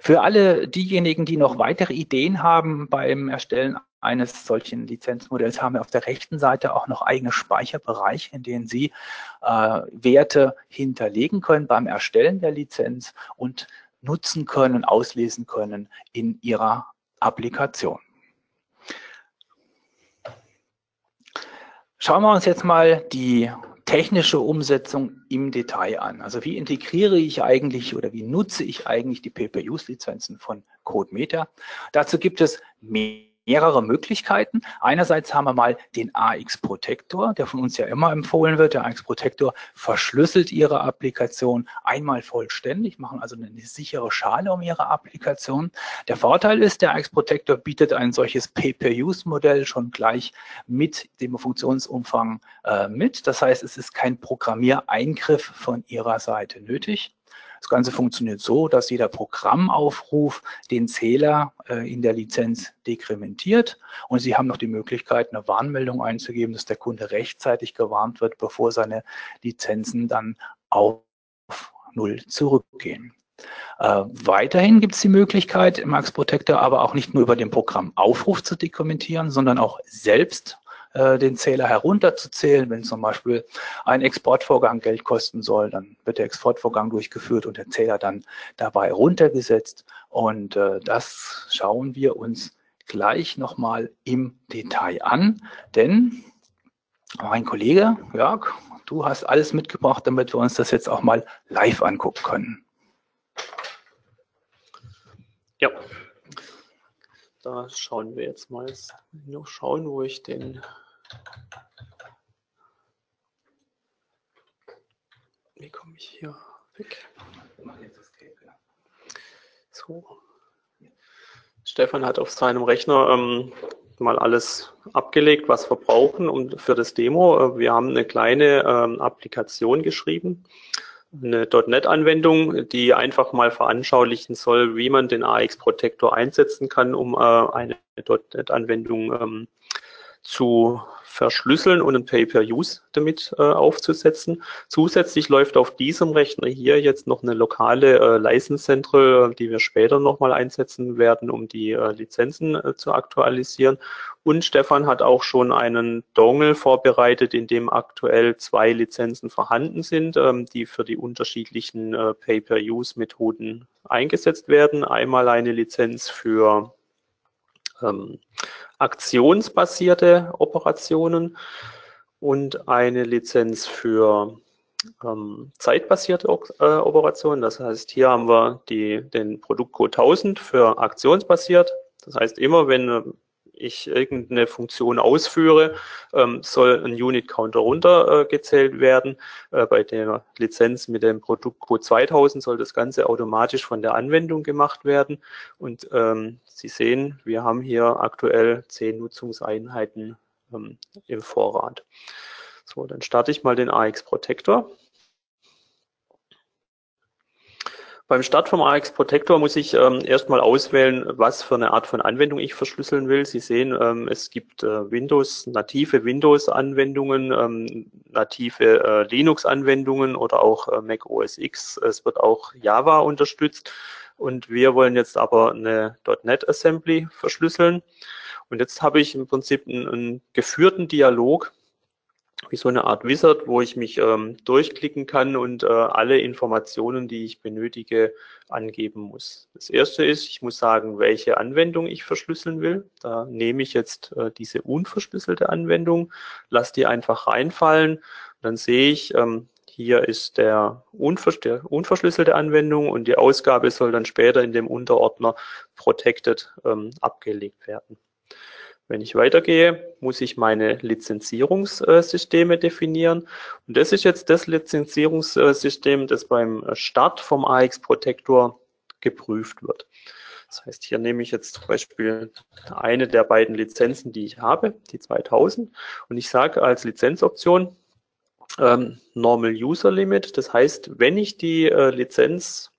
Für alle diejenigen, die noch weitere Ideen haben beim Erstellen eines solchen Lizenzmodells, haben wir auf der rechten Seite auch noch eigene Speicherbereiche, in denen Sie äh, Werte hinterlegen können beim Erstellen der Lizenz und nutzen können, auslesen können in Ihrer Applikation. Schauen wir uns jetzt mal die technische Umsetzung im Detail an. Also wie integriere ich eigentlich oder wie nutze ich eigentlich die Pay-Per-Use-Lizenzen von CodeMeter? Dazu gibt es mehr mehrere Möglichkeiten. Einerseits haben wir mal den AX Protector, der von uns ja immer empfohlen wird. Der AX Protector verschlüsselt Ihre Applikation einmal vollständig, machen also eine sichere Schale um Ihre Applikation. Der Vorteil ist, der AX Protector bietet ein solches Pay-per-Use-Modell schon gleich mit dem Funktionsumfang äh, mit. Das heißt, es ist kein Programmiereingriff von Ihrer Seite nötig. Das Ganze funktioniert so, dass jeder Programmaufruf den Zähler äh, in der Lizenz dekrementiert und Sie haben noch die Möglichkeit, eine Warnmeldung einzugeben, dass der Kunde rechtzeitig gewarnt wird, bevor seine Lizenzen dann auf Null zurückgehen. Äh, weiterhin gibt es die Möglichkeit, im Max Protector aber auch nicht nur über den Programmaufruf zu dekommentieren, sondern auch selbst äh, den Zähler herunterzuzählen. Wenn zum Beispiel ein Exportvorgang Geld kosten soll, dann wird der Exportvorgang durchgeführt und der Zähler dann dabei runtergesetzt. Und äh, das schauen wir uns gleich nochmal im Detail an, denn mein Kollege Jörg, du hast alles mitgebracht, damit wir uns das jetzt auch mal live angucken können. Ja, da schauen wir jetzt mal noch schauen, wo ich den wie komme ich hier weg? So. Stefan hat auf seinem Rechner ähm, mal alles abgelegt, was wir brauchen um, für das Demo. Wir haben eine kleine ähm, Applikation geschrieben, eine .NET-Anwendung, die einfach mal veranschaulichen soll, wie man den AX-Protektor einsetzen kann, um äh, eine .NET-Anwendung ähm, zu verschlüsseln und ein Pay-per-Use damit äh, aufzusetzen. Zusätzlich läuft auf diesem Rechner hier jetzt noch eine lokale äh, License Central, die wir später nochmal einsetzen werden, um die äh, Lizenzen äh, zu aktualisieren. Und Stefan hat auch schon einen Dongle vorbereitet, in dem aktuell zwei Lizenzen vorhanden sind, ähm, die für die unterschiedlichen äh, Pay-per-Use-Methoden eingesetzt werden. Einmal eine Lizenz für ähm, aktionsbasierte Operationen und eine Lizenz für ähm, zeitbasierte äh, Operationen. Das heißt, hier haben wir die, den Produktcode 1000 für aktionsbasiert. Das heißt, immer wenn ich irgendeine Funktion ausführe, ähm, soll ein Unit Counter runtergezählt äh, werden. Äh, bei der Lizenz mit dem Produktcode 2000 soll das Ganze automatisch von der Anwendung gemacht werden. Und ähm, Sie sehen, wir haben hier aktuell zehn Nutzungseinheiten ähm, im Vorrat. So, dann starte ich mal den AX Protector. Beim Start vom AX Protector muss ich ähm, erstmal auswählen, was für eine Art von Anwendung ich verschlüsseln will. Sie sehen, ähm, es gibt äh, Windows, native Windows-Anwendungen, ähm, native äh, Linux-Anwendungen oder auch äh, Mac OS X. Es wird auch Java unterstützt. Und wir wollen jetzt aber eine .NET Assembly verschlüsseln. Und jetzt habe ich im Prinzip einen, einen geführten Dialog wie so eine Art Wizard, wo ich mich ähm, durchklicken kann und äh, alle Informationen, die ich benötige, angeben muss. Das erste ist, ich muss sagen, welche Anwendung ich verschlüsseln will. Da nehme ich jetzt äh, diese unverschlüsselte Anwendung, lasse die einfach reinfallen. Dann sehe ich, ähm, hier ist der, unvers der unverschlüsselte Anwendung und die Ausgabe soll dann später in dem Unterordner Protected ähm, abgelegt werden. Wenn ich weitergehe, muss ich meine Lizenzierungssysteme definieren. Und das ist jetzt das Lizenzierungssystem, das beim Start vom AX Protector geprüft wird. Das heißt, hier nehme ich jetzt zum Beispiel eine der beiden Lizenzen, die ich habe, die 2000, und ich sage als Lizenzoption ähm, Normal User Limit. Das heißt, wenn ich die äh, Lizenz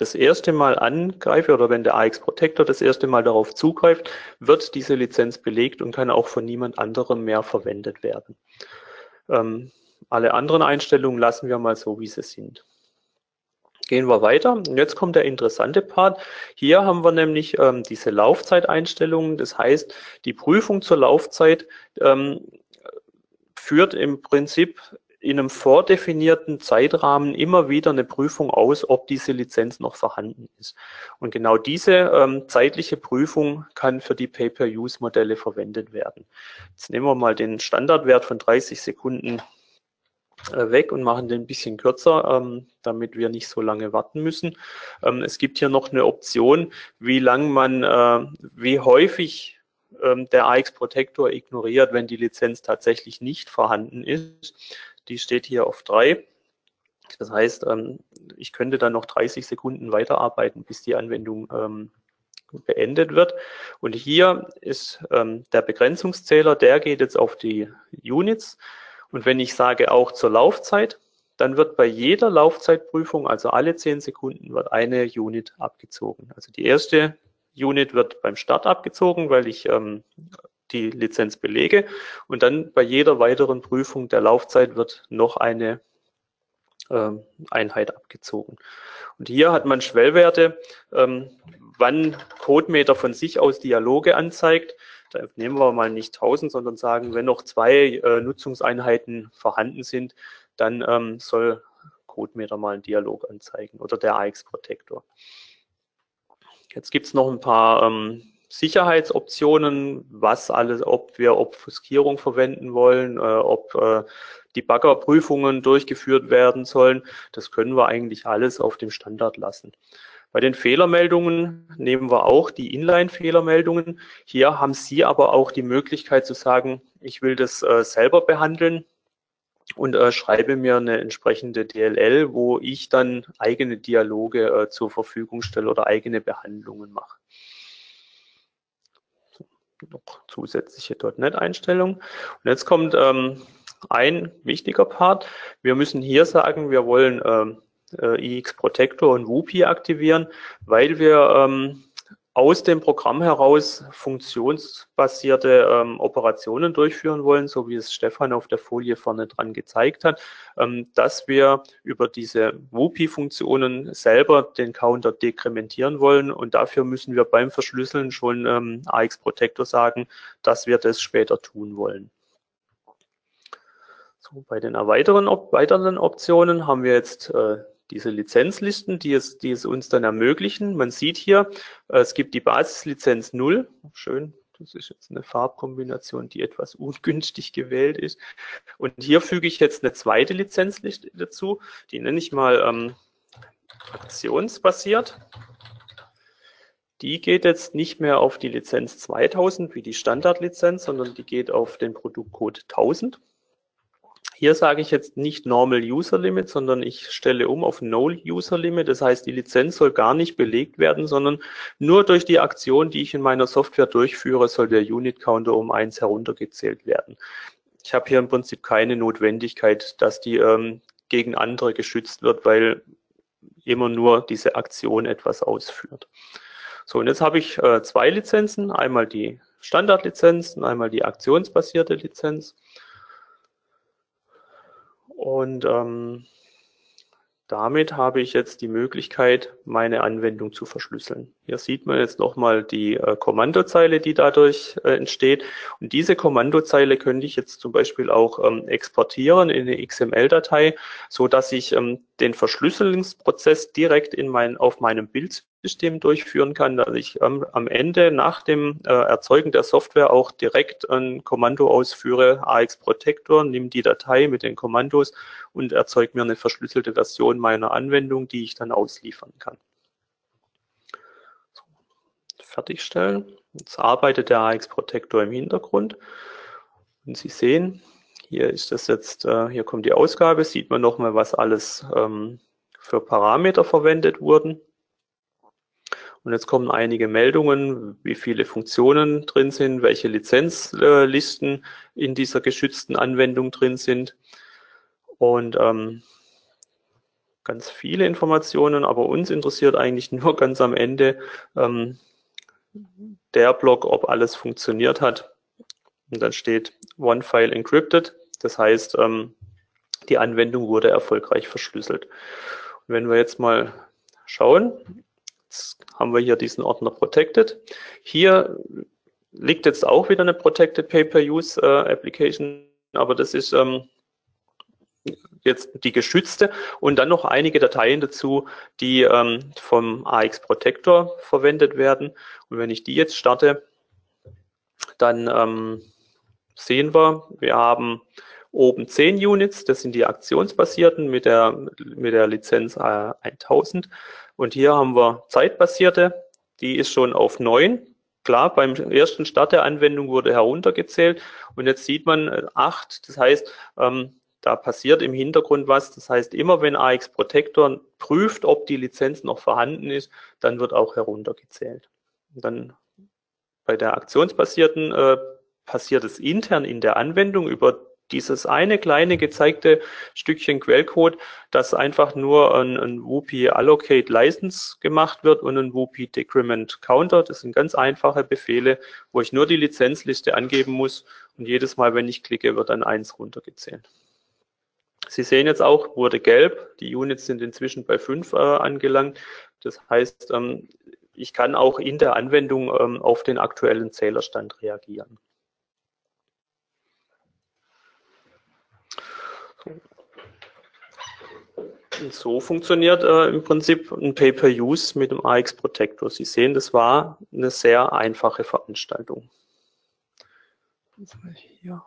das erste Mal angreife oder wenn der AX Protector das erste Mal darauf zugreift, wird diese Lizenz belegt und kann auch von niemand anderem mehr verwendet werden. Ähm, alle anderen Einstellungen lassen wir mal so, wie sie sind. Gehen wir weiter. Und jetzt kommt der interessante Part. Hier haben wir nämlich ähm, diese Laufzeiteinstellungen. Das heißt, die Prüfung zur Laufzeit ähm, führt im Prinzip in einem vordefinierten Zeitrahmen immer wieder eine Prüfung aus, ob diese Lizenz noch vorhanden ist. Und genau diese ähm, zeitliche Prüfung kann für die Pay-per-Use-Modelle verwendet werden. Jetzt nehmen wir mal den Standardwert von 30 Sekunden äh, weg und machen den ein bisschen kürzer, ähm, damit wir nicht so lange warten müssen. Ähm, es gibt hier noch eine Option, wie lang man, äh, wie häufig ähm, der AX Protector ignoriert, wenn die Lizenz tatsächlich nicht vorhanden ist die steht hier auf drei. Das heißt, ähm, ich könnte dann noch 30 Sekunden weiterarbeiten, bis die Anwendung ähm, beendet wird. Und hier ist ähm, der Begrenzungszähler, der geht jetzt auf die Units. Und wenn ich sage auch zur Laufzeit, dann wird bei jeder Laufzeitprüfung, also alle 10 Sekunden, wird eine Unit abgezogen. Also die erste Unit wird beim Start abgezogen, weil ich ähm, die Lizenz belege. Und dann bei jeder weiteren Prüfung der Laufzeit wird noch eine ähm, Einheit abgezogen. Und hier hat man Schwellwerte, ähm, wann CodeMeter von sich aus Dialoge anzeigt. Da nehmen wir mal nicht 1000, sondern sagen, wenn noch zwei äh, Nutzungseinheiten vorhanden sind, dann ähm, soll CodeMeter mal einen Dialog anzeigen oder der AX-Protektor. Jetzt gibt es noch ein paar ähm, Sicherheitsoptionen, was alles, ob wir Obfuskierung verwenden wollen, äh, ob äh, die Baggerprüfungen durchgeführt werden sollen. Das können wir eigentlich alles auf dem Standard lassen. Bei den Fehlermeldungen nehmen wir auch die Inline-Fehlermeldungen. Hier haben Sie aber auch die Möglichkeit zu sagen, ich will das äh, selber behandeln und äh, schreibe mir eine entsprechende DLL, wo ich dann eigene Dialoge äh, zur Verfügung stelle oder eigene Behandlungen mache noch zusätzliche .NET-Einstellungen. Und jetzt kommt ähm, ein wichtiger Part. Wir müssen hier sagen, wir wollen ähm, äh, EX Protector und WUPI aktivieren, weil wir ähm, aus dem Programm heraus funktionsbasierte ähm, Operationen durchführen wollen, so wie es Stefan auf der Folie vorne dran gezeigt hat, ähm, dass wir über diese WUPI-Funktionen selber den Counter dekrementieren wollen und dafür müssen wir beim Verschlüsseln schon ähm, AX Protector sagen, dass wir das später tun wollen. So, bei den erweiteren, weiteren Optionen haben wir jetzt äh, diese Lizenzlisten, die es, die es uns dann ermöglichen. Man sieht hier, äh, es gibt die Basislizenz 0. Schön, das ist jetzt eine Farbkombination, die etwas ungünstig gewählt ist. Und hier füge ich jetzt eine zweite Lizenzliste dazu. Die nenne ich mal ähm, aktionsbasiert. Die geht jetzt nicht mehr auf die Lizenz 2000 wie die Standardlizenz, sondern die geht auf den Produktcode 1000. Hier sage ich jetzt nicht Normal User Limit, sondern ich stelle um auf No User Limit. Das heißt, die Lizenz soll gar nicht belegt werden, sondern nur durch die Aktion, die ich in meiner Software durchführe, soll der Unit Counter um eins heruntergezählt werden. Ich habe hier im Prinzip keine Notwendigkeit, dass die ähm, gegen andere geschützt wird, weil immer nur diese Aktion etwas ausführt. So, und jetzt habe ich äh, zwei Lizenzen, einmal die Standardlizenz und einmal die aktionsbasierte Lizenz. Und ähm, damit habe ich jetzt die Möglichkeit, meine Anwendung zu verschlüsseln. Hier sieht man jetzt nochmal die äh, Kommandozeile, die dadurch äh, entsteht. Und diese Kommandozeile könnte ich jetzt zum Beispiel auch ähm, exportieren in eine XML-Datei, so dass ich ähm, den Verschlüsselungsprozess direkt in mein, auf meinem Bildsystem durchführen kann, dass ich ähm, am Ende nach dem äh, Erzeugen der Software auch direkt ein Kommando ausführe, AX Protector, nimm die Datei mit den Kommandos und erzeugt mir eine verschlüsselte Version meiner Anwendung, die ich dann ausliefern kann fertigstellen. Jetzt arbeitet der AX Protector im Hintergrund. Und Sie sehen, hier ist das jetzt, äh, hier kommt die Ausgabe, sieht man nochmal, was alles ähm, für Parameter verwendet wurden. Und jetzt kommen einige Meldungen, wie viele Funktionen drin sind, welche Lizenzlisten in dieser geschützten Anwendung drin sind. Und ähm, ganz viele Informationen, aber uns interessiert eigentlich nur ganz am Ende, ähm, der Block, ob alles funktioniert hat. Und dann steht One File Encrypted. Das heißt, ähm, die Anwendung wurde erfolgreich verschlüsselt. Und wenn wir jetzt mal schauen, jetzt haben wir hier diesen Ordner Protected. Hier liegt jetzt auch wieder eine Protected Pay-Per-Use äh, Application, aber das ist ähm, jetzt die geschützte und dann noch einige Dateien dazu, die ähm, vom AX Protector verwendet werden. Und wenn ich die jetzt starte, dann ähm, sehen wir, wir haben oben 10 Units, das sind die aktionsbasierten mit der, mit der Lizenz äh, 1000. Und hier haben wir zeitbasierte, die ist schon auf 9. Klar, beim ersten Start der Anwendung wurde heruntergezählt und jetzt sieht man 8. Äh, das heißt, ähm, da passiert im Hintergrund was. Das heißt, immer wenn AX Protector prüft, ob die Lizenz noch vorhanden ist, dann wird auch heruntergezählt. Und dann bei der aktionsbasierten äh, passiert es intern in der Anwendung über dieses eine kleine gezeigte Stückchen Quellcode, dass einfach nur ein, ein WUPI Allocate License gemacht wird und ein WUPI Decrement Counter. Das sind ganz einfache Befehle, wo ich nur die Lizenzliste angeben muss und jedes Mal, wenn ich klicke, wird dann eins runtergezählt. Sie sehen jetzt auch, wurde gelb. Die Units sind inzwischen bei 5 äh, angelangt. Das heißt, ähm, ich kann auch in der Anwendung ähm, auf den aktuellen Zählerstand reagieren. Und so funktioniert äh, im Prinzip ein Pay-per-Use mit dem AX Protector. Sie sehen, das war eine sehr einfache Veranstaltung. Hier.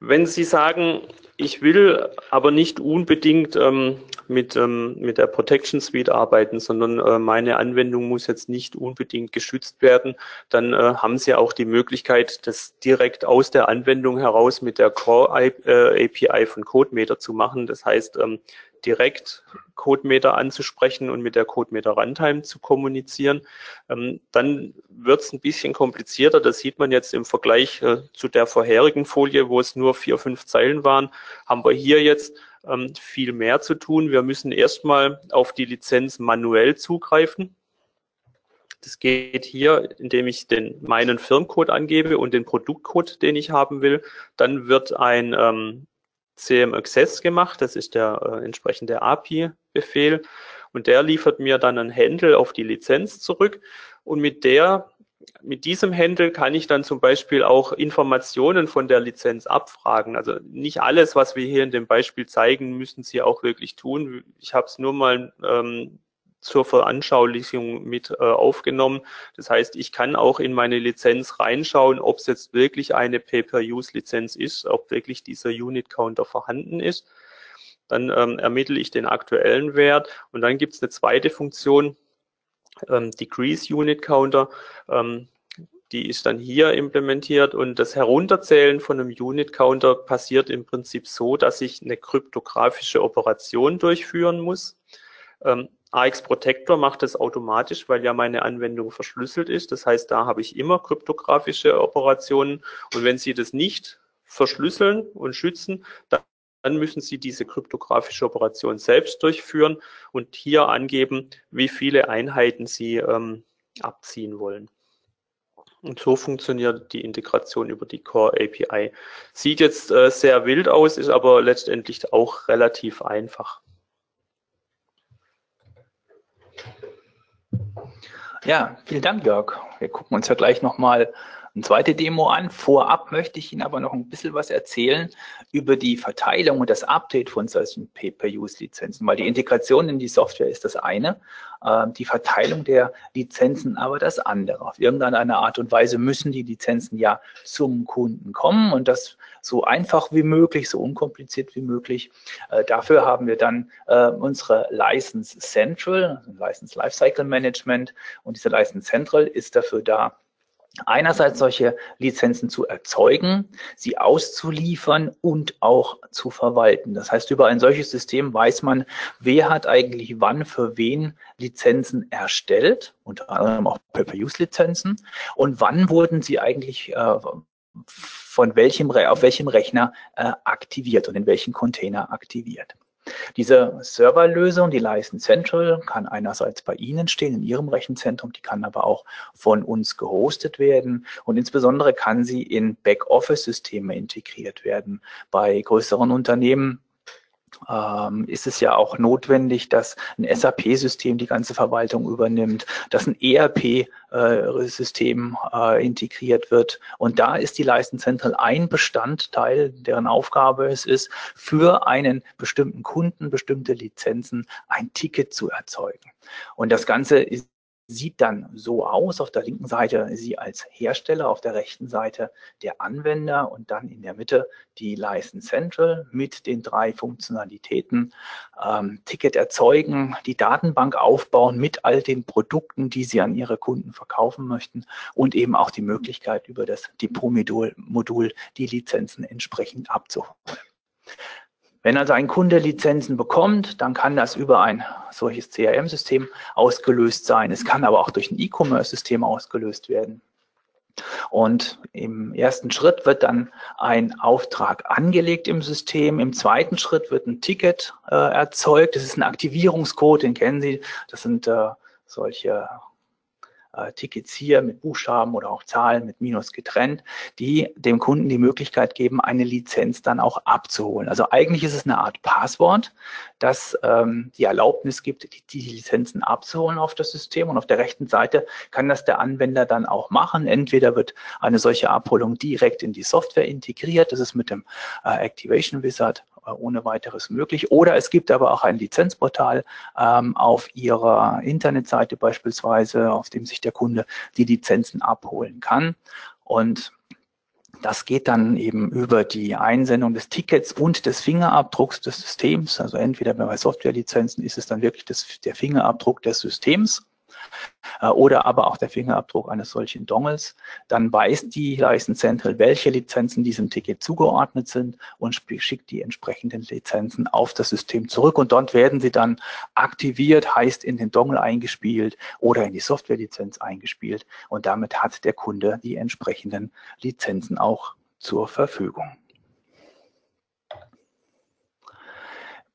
Wenn Sie sagen, ich will aber nicht unbedingt ähm, mit, ähm, mit der Protection Suite arbeiten, sondern äh, meine Anwendung muss jetzt nicht unbedingt geschützt werden, dann äh, haben Sie auch die Möglichkeit, das direkt aus der Anwendung heraus mit der Core API äh, von CodeMeter zu machen. Das heißt, ähm, direkt CodeMeter anzusprechen und mit der CodeMeter Runtime zu kommunizieren. Ähm, dann wird es ein bisschen komplizierter. Das sieht man jetzt im Vergleich äh, zu der vorherigen Folie, wo es nur vier, fünf Zeilen waren, haben wir hier jetzt ähm, viel mehr zu tun. Wir müssen erstmal auf die Lizenz manuell zugreifen. Das geht hier, indem ich den, meinen Firmcode angebe und den Produktcode, den ich haben will. Dann wird ein ähm, CM Access gemacht. Das ist der äh, entsprechende API-Befehl. Und der liefert mir dann ein Handle auf die Lizenz zurück. Und mit der, mit diesem Handle kann ich dann zum Beispiel auch Informationen von der Lizenz abfragen. Also nicht alles, was wir hier in dem Beispiel zeigen, müssen Sie auch wirklich tun. Ich habe es nur mal ähm, zur Veranschaulichung mit äh, aufgenommen. Das heißt, ich kann auch in meine Lizenz reinschauen, ob es jetzt wirklich eine Pay-per-Use-Lizenz ist, ob wirklich dieser Unit-Counter vorhanden ist. Dann ähm, ermittle ich den aktuellen Wert und dann gibt es eine zweite Funktion, ähm, Decrease Unit Counter. Ähm, die ist dann hier implementiert und das Herunterzählen von einem Unit Counter passiert im Prinzip so, dass ich eine kryptografische Operation durchführen muss. Ähm, AX Protector macht das automatisch, weil ja meine Anwendung verschlüsselt ist. Das heißt, da habe ich immer kryptografische Operationen. Und wenn Sie das nicht verschlüsseln und schützen, dann müssen Sie diese kryptografische Operation selbst durchführen und hier angeben, wie viele Einheiten Sie ähm, abziehen wollen. Und so funktioniert die Integration über die Core API. Sieht jetzt äh, sehr wild aus, ist aber letztendlich auch relativ einfach. Ja, vielen Dank, Jörg. Wir gucken uns ja gleich nochmal zweite Demo an. Vorab möchte ich Ihnen aber noch ein bisschen was erzählen über die Verteilung und das Update von solchen Pay-Per-Use-Lizenzen, weil die Integration in die Software ist das eine, äh, die Verteilung der Lizenzen aber das andere. Auf irgendeine Art und Weise müssen die Lizenzen ja zum Kunden kommen und das so einfach wie möglich, so unkompliziert wie möglich. Äh, dafür haben wir dann äh, unsere License Central, also License Lifecycle Management und diese License Central ist dafür da, einerseits solche Lizenzen zu erzeugen, sie auszuliefern und auch zu verwalten. Das heißt, über ein solches System weiß man, wer hat eigentlich wann für wen Lizenzen erstellt, unter anderem auch Pay-Per-Use-Lizenzen, und wann wurden sie eigentlich äh, von welchem, auf welchem Rechner äh, aktiviert und in welchem Container aktiviert. Diese Serverlösung, die License Central, kann einerseits bei Ihnen stehen, in Ihrem Rechenzentrum, die kann aber auch von uns gehostet werden und insbesondere kann sie in Backoffice-Systeme integriert werden. Bei größeren Unternehmen ähm, ist es ja auch notwendig, dass ein SAP-System die ganze Verwaltung übernimmt, dass ein ERP-System äh, integriert wird. Und da ist die License Central ein Bestandteil, deren Aufgabe es ist, für einen bestimmten Kunden bestimmte Lizenzen ein Ticket zu erzeugen. Und das Ganze ist sieht dann so aus. Auf der linken Seite Sie als Hersteller, auf der rechten Seite der Anwender und dann in der Mitte die License Central mit den drei Funktionalitäten. Ähm, Ticket erzeugen, die Datenbank aufbauen mit all den Produkten, die Sie an Ihre Kunden verkaufen möchten und eben auch die Möglichkeit über das Depot-Modul die Lizenzen entsprechend abzuholen. Wenn also ein Kunde Lizenzen bekommt, dann kann das über ein solches CRM-System ausgelöst sein. Es kann aber auch durch ein E-Commerce-System ausgelöst werden. Und im ersten Schritt wird dann ein Auftrag angelegt im System. Im zweiten Schritt wird ein Ticket äh, erzeugt. Das ist ein Aktivierungscode, den kennen Sie. Das sind äh, solche äh, Tickets hier mit Buchstaben oder auch Zahlen mit Minus getrennt, die dem Kunden die Möglichkeit geben, eine Lizenz dann auch abzuholen. Also eigentlich ist es eine Art Passwort, das ähm, die Erlaubnis gibt, die, die Lizenzen abzuholen auf das System. Und auf der rechten Seite kann das der Anwender dann auch machen. Entweder wird eine solche Abholung direkt in die Software integriert, das ist mit dem äh, Activation Wizard ohne weiteres möglich. Oder es gibt aber auch ein Lizenzportal ähm, auf Ihrer Internetseite beispielsweise, auf dem sich der Kunde die Lizenzen abholen kann. Und das geht dann eben über die Einsendung des Tickets und des Fingerabdrucks des Systems. Also entweder bei Softwarelizenzen ist es dann wirklich das, der Fingerabdruck des Systems äh, oder aber auch der Fingerabdruck eines solchen Dongles. Dann weiß die License Central, welche Lizenzen diesem Ticket zugeordnet sind und schickt die entsprechenden Lizenzen auf das System zurück und dort werden sie dann aktiviert, heißt in den Dongle eingespielt oder in die Softwarelizenz eingespielt und damit hat der Kunde die entsprechenden Lizenzen auch zur Verfügung.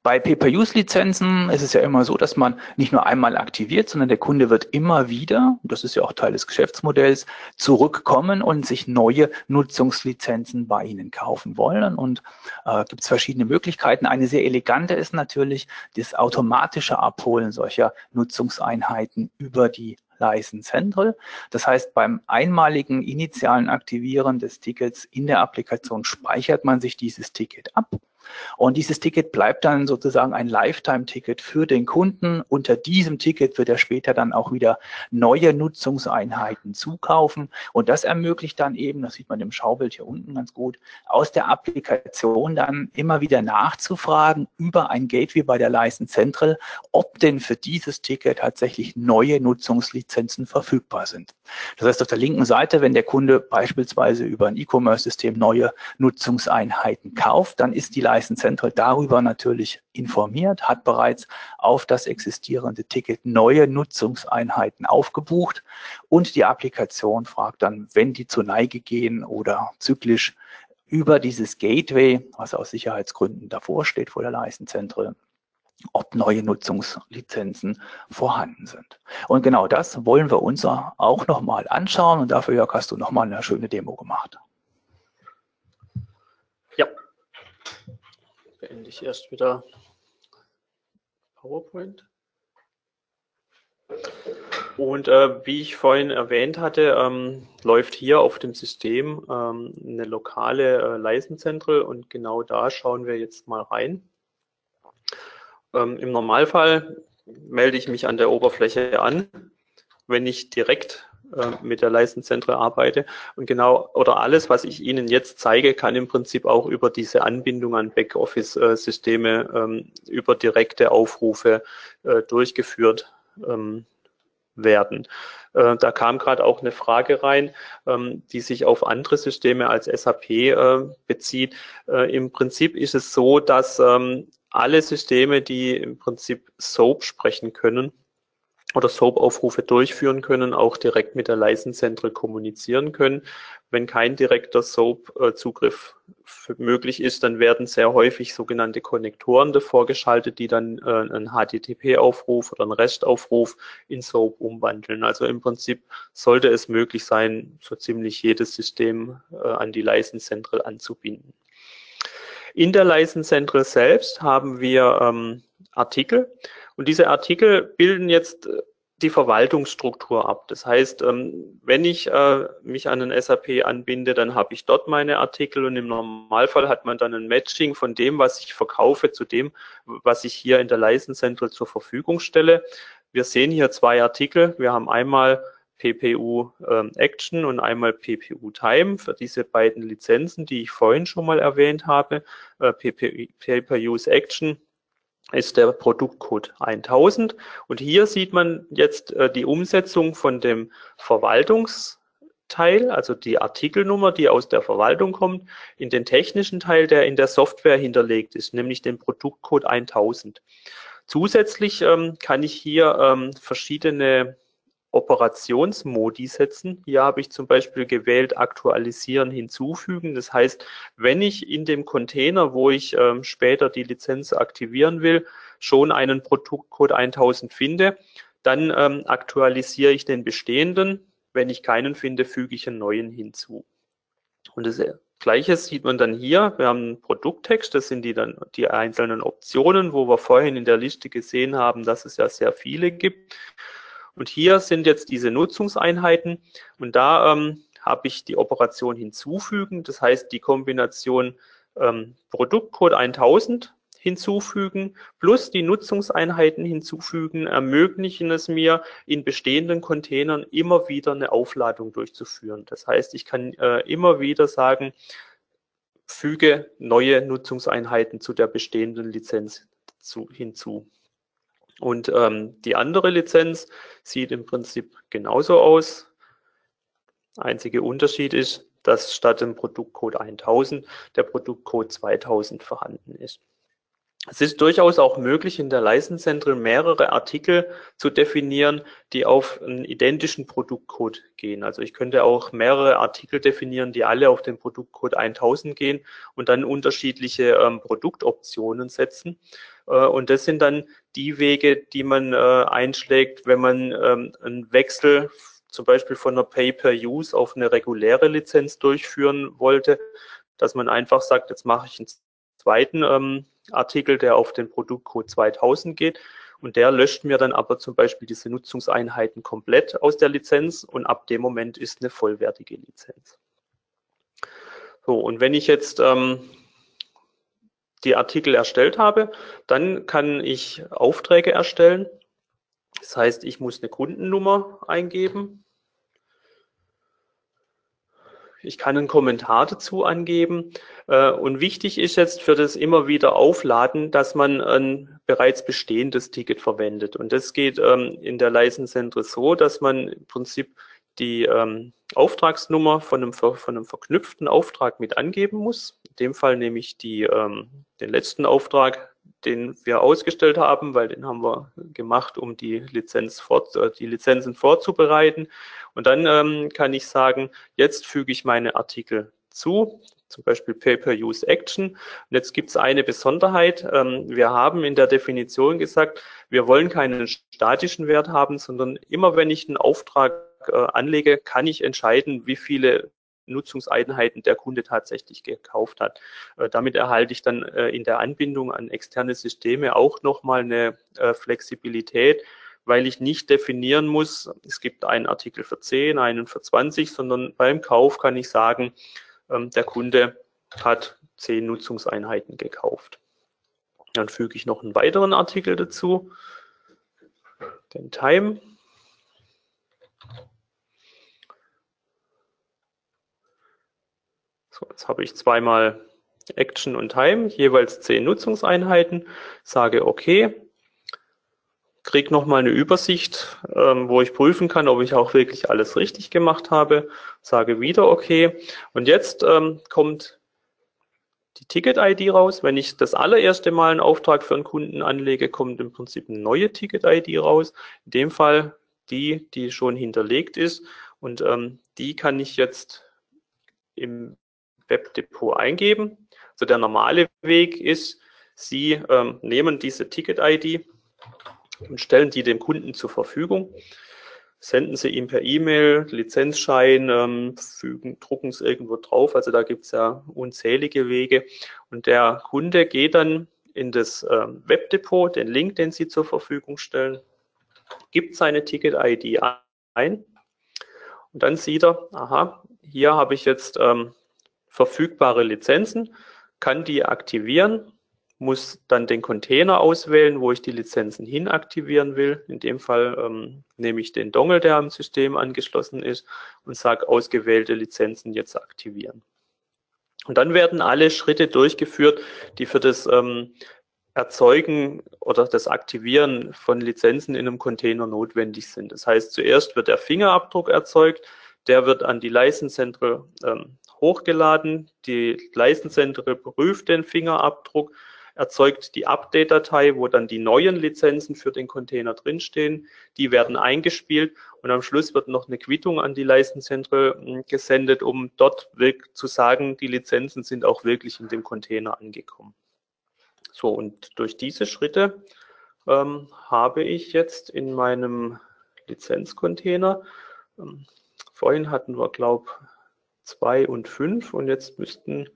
Bei Pay-Per-Use-Lizenzen ist es ja immer so, dass man nicht nur einmal aktiviert, sondern der Kunde wird immer wieder, das ist ja auch Teil des Geschäftsmodells, zurückkommen und sich neue Nutzungslizenzen bei Ihnen kaufen wollen. Und äh, gibt es verschiedene Möglichkeiten. Eine sehr elegante ist natürlich das automatische Abholen solcher Nutzungseinheiten über die License Central. Das heißt, beim einmaligen initialen Aktivieren des Tickets in der Applikation speichert man sich dieses Ticket ab und dieses Ticket bleibt dann sozusagen ein Lifetime-Ticket für den Kunden. Unter diesem Ticket wird er später dann auch wieder neue Nutzungseinheiten zukaufen. Und das ermöglicht dann eben, das sieht man im Schaubild hier unten ganz gut, aus der Applikation dann immer wieder nachzufragen über ein Gateway bei der License Central, ob denn für dieses Ticket tatsächlich neue Nutzungslizenzen verfügbar sind. Das heißt, auf der linken Seite, wenn der Kunde beispielsweise über ein E-Commerce-System neue Nutzungseinheiten kauft, dann ist die License Central darüber natürlich informiert, hat bereits auf das existierende Ticket neue Nutzungseinheiten aufgebucht und die Applikation fragt dann, wenn die zur Neige gehen oder zyklisch über dieses Gateway, was aus Sicherheitsgründen davor steht vor der License Central, ob neue Nutzungslizenzen vorhanden sind. Und genau das wollen wir uns auch nochmal anschauen und dafür, Jörg, hast du nochmal eine schöne Demo gemacht. Ja, beende ich erst wieder PowerPoint. Und äh, wie ich vorhin erwähnt hatte, ähm, läuft hier auf dem System ähm, eine lokale äh, Leistenzentral und genau da schauen wir jetzt mal rein. Ähm, Im Normalfall melde ich mich an der Oberfläche an, wenn ich direkt mit der Leistenzentral arbeite. Und genau, oder alles, was ich Ihnen jetzt zeige, kann im Prinzip auch über diese Anbindung an Backoffice-Systeme, ähm, über direkte Aufrufe äh, durchgeführt ähm, werden. Äh, da kam gerade auch eine Frage rein, ähm, die sich auf andere Systeme als SAP äh, bezieht. Äh, Im Prinzip ist es so, dass alle Systeme, die im Prinzip SOAP sprechen können, oder SOAP-Aufrufe durchführen können, auch direkt mit der License kommunizieren können. Wenn kein direkter SOAP-Zugriff möglich ist, dann werden sehr häufig sogenannte Konnektoren davor geschaltet, die dann äh, einen HTTP-Aufruf oder einen REST-Aufruf in SOAP umwandeln. Also im Prinzip sollte es möglich sein, so ziemlich jedes System äh, an die Central anzubinden. In der Central selbst haben wir ähm, Artikel. Und diese Artikel bilden jetzt äh, die Verwaltungsstruktur ab. Das heißt, ähm, wenn ich äh, mich an einen SAP anbinde, dann habe ich dort meine Artikel und im Normalfall hat man dann ein Matching von dem, was ich verkaufe, zu dem, was ich hier in der License Central zur Verfügung stelle. Wir sehen hier zwei Artikel. Wir haben einmal PPU ähm, Action und einmal PPU Time für diese beiden Lizenzen, die ich vorhin schon mal erwähnt habe. Äh, PPU, Pay-Per-Use Action ist der Produktcode 1000. Und hier sieht man jetzt äh, die Umsetzung von dem Verwaltungsteil, also die Artikelnummer, die aus der Verwaltung kommt, in den technischen Teil, der in der Software hinterlegt ist, nämlich den Produktcode 1000. Zusätzlich ähm, kann ich hier ähm, verschiedene Operationsmodi setzen. Hier habe ich zum Beispiel gewählt aktualisieren, hinzufügen. Das heißt, wenn ich in dem Container, wo ich ähm, später die Lizenz aktivieren will, schon einen Produktcode 1000 finde, dann ähm, aktualisiere ich den bestehenden. Wenn ich keinen finde, füge ich einen neuen hinzu. Und das Gleiche sieht man dann hier. Wir haben einen Produkttext, das sind die dann die einzelnen Optionen, wo wir vorhin in der Liste gesehen haben, dass es ja sehr viele gibt. Und hier sind jetzt diese Nutzungseinheiten und da ähm, habe ich die Operation hinzufügen. Das heißt, die Kombination ähm, Produktcode 1000 hinzufügen plus die Nutzungseinheiten hinzufügen ermöglichen es mir, in bestehenden Containern immer wieder eine Aufladung durchzuführen. Das heißt, ich kann äh, immer wieder sagen, füge neue Nutzungseinheiten zu der bestehenden Lizenz zu, hinzu. Und ähm, die andere Lizenz sieht im Prinzip genauso aus. Einziger Unterschied ist, dass statt dem Produktcode 1000 der Produktcode 2000 vorhanden ist. Es ist durchaus auch möglich, in der License mehrere Artikel zu definieren, die auf einen identischen Produktcode gehen. Also ich könnte auch mehrere Artikel definieren, die alle auf den Produktcode 1000 gehen und dann unterschiedliche ähm, Produktoptionen setzen. Äh, und das sind dann die Wege, die man äh, einschlägt, wenn man ähm, einen Wechsel zum Beispiel von einer Pay-per-Use auf eine reguläre Lizenz durchführen wollte, dass man einfach sagt, jetzt mache ich einen zweiten ähm, Artikel, der auf den Produktcode 2000 geht und der löscht mir dann aber zum Beispiel diese Nutzungseinheiten komplett aus der Lizenz und ab dem Moment ist eine vollwertige Lizenz. So, und wenn ich jetzt ähm, die Artikel erstellt habe, dann kann ich Aufträge erstellen. Das heißt, ich muss eine Kundennummer eingeben. Ich kann einen Kommentar dazu angeben. Äh, und wichtig ist jetzt für das immer wieder Aufladen, dass man ein bereits bestehendes Ticket verwendet. Und das geht ähm, in der License Center so, dass man im Prinzip die ähm, Auftragsnummer von einem, von einem verknüpften Auftrag mit angeben muss. In dem Fall nehme ich die, ähm, den letzten Auftrag, den wir ausgestellt haben, weil den haben wir gemacht, um die, Lizenz vor, äh, die Lizenzen vorzubereiten. Und dann ähm, kann ich sagen, jetzt füge ich meine Artikel zu, zum Beispiel Pay-per-Use-Action. Und jetzt gibt es eine Besonderheit. Ähm, wir haben in der Definition gesagt, wir wollen keinen statischen Wert haben, sondern immer wenn ich einen Auftrag anlege, kann ich entscheiden, wie viele Nutzungseinheiten der Kunde tatsächlich gekauft hat. Äh, damit erhalte ich dann äh, in der Anbindung an externe Systeme auch nochmal eine Flexibilität, weil ich nicht definieren muss, es gibt einen Artikel für 10, einen für 20, sondern beim Kauf kann ich sagen, ähm, der Kunde hat 10 Nutzungseinheiten gekauft. Dann füge ich noch einen weiteren Artikel dazu, den Time. Jetzt habe ich zweimal Action und Time, jeweils 10 Nutzungseinheiten, sage OK, kriege nochmal eine Übersicht, ähm, wo ich prüfen kann, ob ich auch wirklich alles richtig gemacht habe, sage wieder OK. Und jetzt ähm, kommt die Ticket-ID raus. Wenn ich das allererste Mal einen Auftrag für einen Kunden anlege, kommt im Prinzip eine neue Ticket-ID raus. In dem Fall die, die schon hinterlegt ist. Und ähm, die kann ich jetzt im Webdepot eingeben. Also der normale Weg ist, Sie ähm, nehmen diese Ticket-ID und stellen die dem Kunden zur Verfügung senden Sie ihm per E-Mail Lizenzschein, ähm, fügen, drucken es irgendwo drauf. Also da gibt es ja unzählige Wege. Und der Kunde geht dann in das ähm, Webdepot, den Link, den Sie zur Verfügung stellen, gibt seine Ticket-ID ein und dann sieht er, aha, hier habe ich jetzt ähm, verfügbare Lizenzen, kann die aktivieren muss dann den Container auswählen, wo ich die Lizenzen hin aktivieren will. In dem Fall ähm, nehme ich den Dongle, der am System angeschlossen ist und sage ausgewählte Lizenzen jetzt aktivieren. Und dann werden alle Schritte durchgeführt, die für das ähm, Erzeugen oder das Aktivieren von Lizenzen in einem Container notwendig sind. Das heißt, zuerst wird der Fingerabdruck erzeugt, der wird an die License Central ähm, hochgeladen. Die License Central prüft den Fingerabdruck erzeugt die Update-Datei, wo dann die neuen Lizenzen für den Container drinstehen. Die werden eingespielt und am Schluss wird noch eine Quittung an die License Central hm, gesendet, um dort zu sagen, die Lizenzen sind auch wirklich in dem Container angekommen. So, und durch diese Schritte ähm, habe ich jetzt in meinem Lizenzcontainer, ähm, vorhin hatten wir, glaube zwei und fünf und jetzt müssten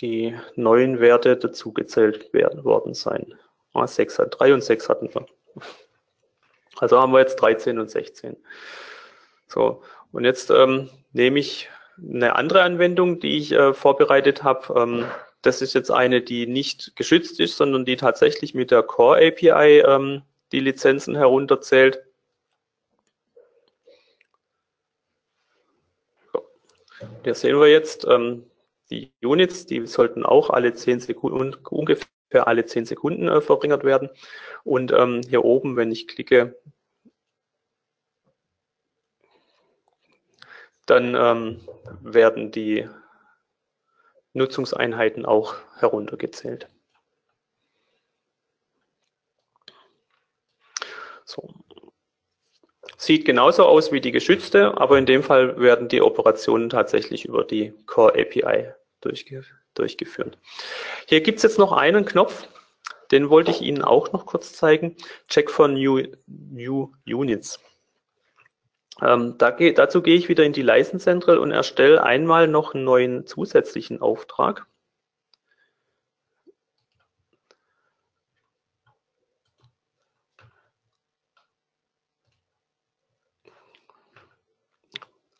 die neuen Werte dazugezählt werden worden sein. Ah, 6 hat 3 und 6 hatten wir. Also haben wir jetzt 13 und 16. So, und jetzt ähm, nehme ich eine andere Anwendung, die ich äh, vorbereitet habe. Ähm, das ist jetzt eine, die nicht geschützt ist, sondern die tatsächlich mit der Core API ähm, die Lizenzen herunterzählt. Hier sehen wir jetzt, ähm, die Units, die sollten auch alle 10 Sekunden, ungefähr alle 10 Sekunden äh, verringert werden. Und ähm, hier oben, wenn ich klicke, dann ähm, werden die Nutzungseinheiten auch heruntergezählt. So. Sieht genauso aus wie die geschützte, aber in dem Fall werden die Operationen tatsächlich über die Core API durchge durchgeführt. Hier gibt es jetzt noch einen Knopf, den wollte ich Ihnen auch noch kurz zeigen. Check for New, new Units. Ähm, da geh, dazu gehe ich wieder in die License Central und erstelle einmal noch einen neuen zusätzlichen Auftrag.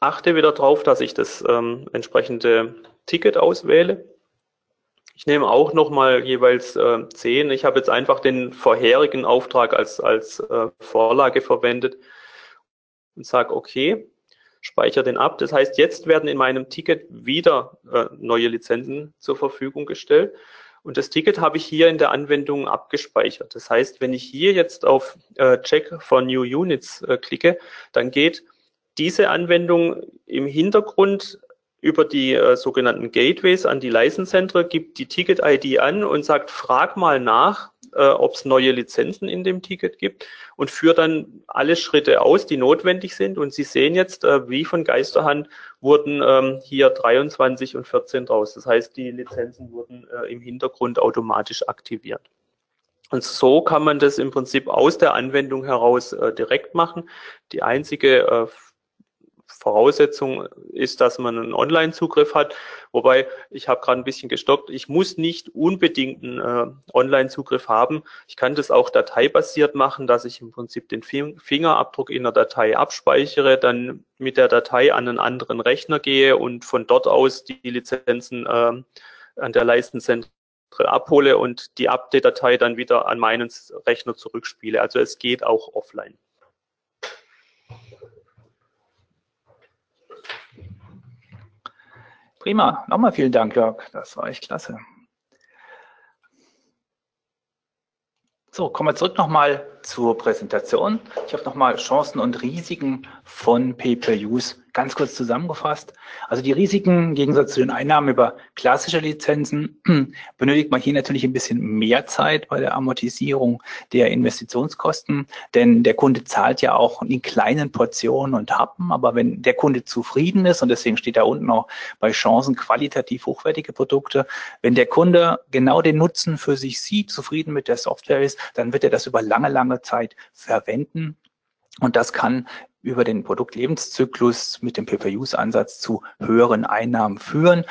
Achte wieder darauf, dass ich das ähm, entsprechende Ticket auswähle. Ich nehme auch nochmal jeweils äh, 10. Ich habe jetzt einfach den vorherigen Auftrag als, als äh, Vorlage verwendet und sage okay, speichere den ab. Das heißt, jetzt werden in meinem Ticket wieder äh, neue Lizenzen zur Verfügung gestellt. Und das Ticket habe ich hier in der Anwendung abgespeichert. Das heißt, wenn ich hier jetzt auf äh, Check for New Units äh, klicke, dann geht diese Anwendung im Hintergrund über die äh, sogenannten Gateways an die Center, gibt die Ticket-ID an und sagt, frag mal nach, äh, ob es neue Lizenzen in dem Ticket gibt und führt dann alle Schritte aus, die notwendig sind. Und Sie sehen jetzt, äh, wie von Geisterhand wurden ähm, hier 23 und 14 draus. Das heißt, die Lizenzen wurden äh, im Hintergrund automatisch aktiviert. Und so kann man das im Prinzip aus der Anwendung heraus äh, direkt machen. Die einzige äh, Voraussetzung ist, dass man einen Online-Zugriff hat. Wobei, ich habe gerade ein bisschen gestockt, ich muss nicht unbedingt einen äh, Online-Zugriff haben. Ich kann das auch dateibasiert machen, dass ich im Prinzip den Fingerabdruck in der Datei abspeichere, dann mit der Datei an einen anderen Rechner gehe und von dort aus die Lizenzen äh, an der Leistenzentrum abhole und die Update-Datei dann wieder an meinen Rechner zurückspiele. Also es geht auch offline. Prima. Nochmal vielen Dank, Jörg. Das war echt klasse. So, kommen wir zurück nochmal zur Präsentation. Ich habe nochmal Chancen und Risiken von Pay-Per-Use ganz kurz zusammengefasst. Also die Risiken im Gegensatz zu den Einnahmen über klassische Lizenzen benötigt man hier natürlich ein bisschen mehr Zeit bei der Amortisierung der Investitionskosten, denn der Kunde zahlt ja auch in kleinen Portionen und Happen, aber wenn der Kunde zufrieden ist, und deswegen steht da unten auch bei Chancen qualitativ hochwertige Produkte, wenn der Kunde genau den Nutzen für sich sieht, zufrieden mit der Software ist, dann wird er das über lange, lange Zeit verwenden. Und das kann über den Produktlebenszyklus mit dem Pay-Per-Use-Ansatz zu höheren Einnahmen führen.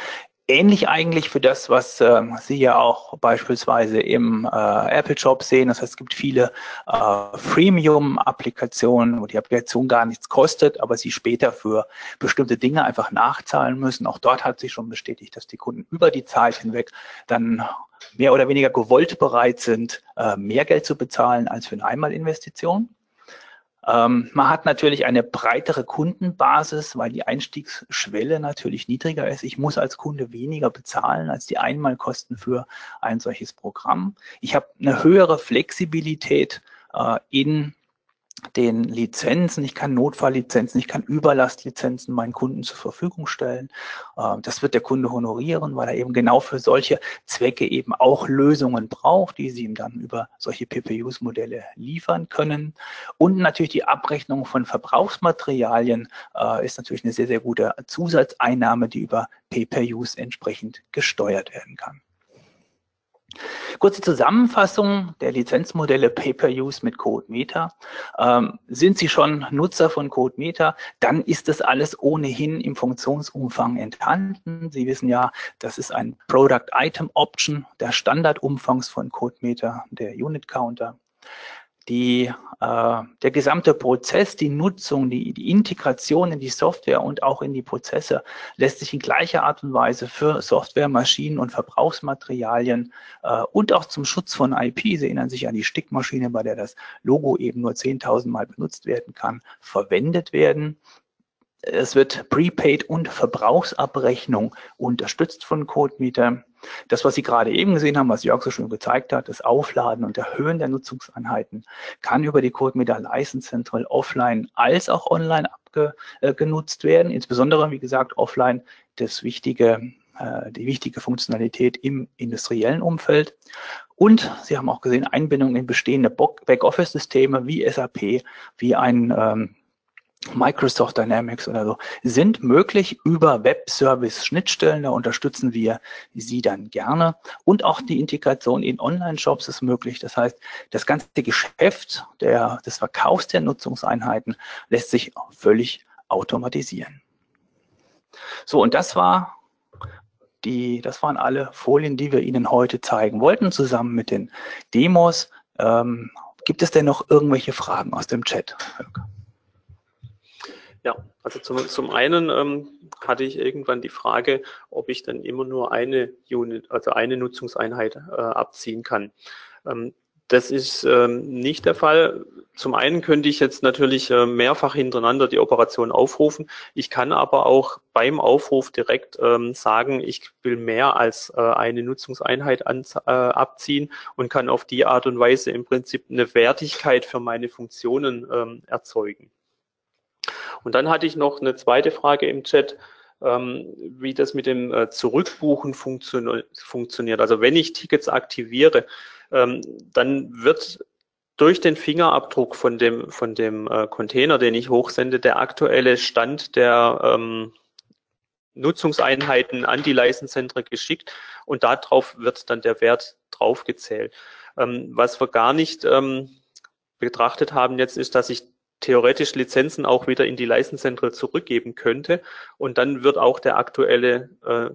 Ähnlich eigentlich für das, was äh, Sie ja auch beispielsweise im äh, Apple Shop sehen. Das heißt, es gibt viele äh, Freemium-Applikationen, wo die Applikation gar nichts kostet, aber Sie später für bestimmte Dinge einfach nachzahlen müssen. Auch dort hat sich schon bestätigt, dass die Kunden über die Zeit hinweg dann mehr oder weniger gewollt bereit sind, äh, mehr Geld zu bezahlen als für eine Einmalinvestition. Ähm, man hat natürlich eine breitere Kundenbasis, weil die Einstiegsschwelle natürlich niedriger ist. Ich muss als Kunde weniger bezahlen als die Einmalkosten für ein solches Programm. Ich habe eine höhere Flexibilität äh, in den Lizenzen, ich kann Notfalllizenzen, ich kann Überlastlizenzen meinen Kunden zur Verfügung stellen. Ähm, das wird der Kunde honorieren, weil er eben genau für solche Zwecke eben auch Lösungen braucht, die sie ihm dann über solche PPUs-Modelle liefern können. Und natürlich die Abrechnung von Verbrauchsmaterialien äh, ist natürlich eine sehr, sehr gute Zusatzeinnahme, die über PPUs entsprechend gesteuert werden kann. Kurze Zusammenfassung der Lizenzmodelle Pay-Per-Use mit CodeMeter. Ähm, sind Sie schon Nutzer von CodeMeter, dann ist das alles ohnehin im Funktionsumfang enthalten. Sie wissen ja, das ist ein Product Item Option, der Standardumfangs von CodeMeter, der Unit Counter die, äh, der gesamte Prozess, die Nutzung, die, die Integration in die Software und auch in die Prozesse lässt sich in gleicher Art und Weise für Software, Maschinen und Verbrauchsmaterialien äh, und auch zum Schutz von IP, Sie erinnern sich an die Stickmaschine, bei der das Logo eben nur 10.000 Mal benutzt werden kann, verwendet werden. Es wird Prepaid und Verbrauchsabrechnung unterstützt von CodeMeter. Das, was Sie gerade eben gesehen haben, was Jörg so schön gezeigt hat, das Aufladen und Erhöhen der Nutzungseinheiten, kann über die CodeMeter License Central offline als auch online abgenutzt äh, werden. Insbesondere, wie gesagt, offline das wichtige, äh, die wichtige Funktionalität im industriellen Umfeld. Und Sie haben auch gesehen, Einbindung in bestehende Backoffice-Systeme wie SAP, wie ein ähm, Microsoft Dynamics oder so, sind möglich über Web-Service-Schnittstellen. Da unterstützen wir Sie dann gerne. Und auch die Integration in Online-Shops ist möglich. Das heißt, das ganze Geschäft der, des Verkaufs der Nutzungseinheiten lässt sich völlig automatisieren. So, und das war die, das waren alle Folien, die wir Ihnen heute zeigen wollten, zusammen mit den Demos. Ähm, gibt es denn noch irgendwelche Fragen aus dem Chat? Holger? Ja, also zum, zum einen ähm, hatte ich irgendwann die Frage, ob ich dann immer nur eine Unit, also eine Nutzungseinheit äh, abziehen kann. Ähm, das ist ähm, nicht der Fall. Zum einen könnte ich jetzt natürlich äh, mehrfach hintereinander die Operation aufrufen. Ich kann aber auch beim Aufruf direkt ähm, sagen, ich will mehr als äh, eine Nutzungseinheit an, äh, abziehen und kann auf die Art und Weise im Prinzip eine Wertigkeit für meine Funktionen ähm, erzeugen. Und dann hatte ich noch eine zweite Frage im Chat, ähm, wie das mit dem äh, Zurückbuchen funktio funktioniert. Also wenn ich Tickets aktiviere, ähm, dann wird durch den Fingerabdruck von dem, von dem äh, Container, den ich hochsende, der aktuelle Stand der ähm, Nutzungseinheiten an die Leistenzentren geschickt und darauf wird dann der Wert draufgezählt. Ähm, was wir gar nicht ähm, betrachtet haben jetzt ist, dass ich theoretisch Lizenzen auch wieder in die License Central zurückgeben könnte. Und dann wird auch der aktuelle äh,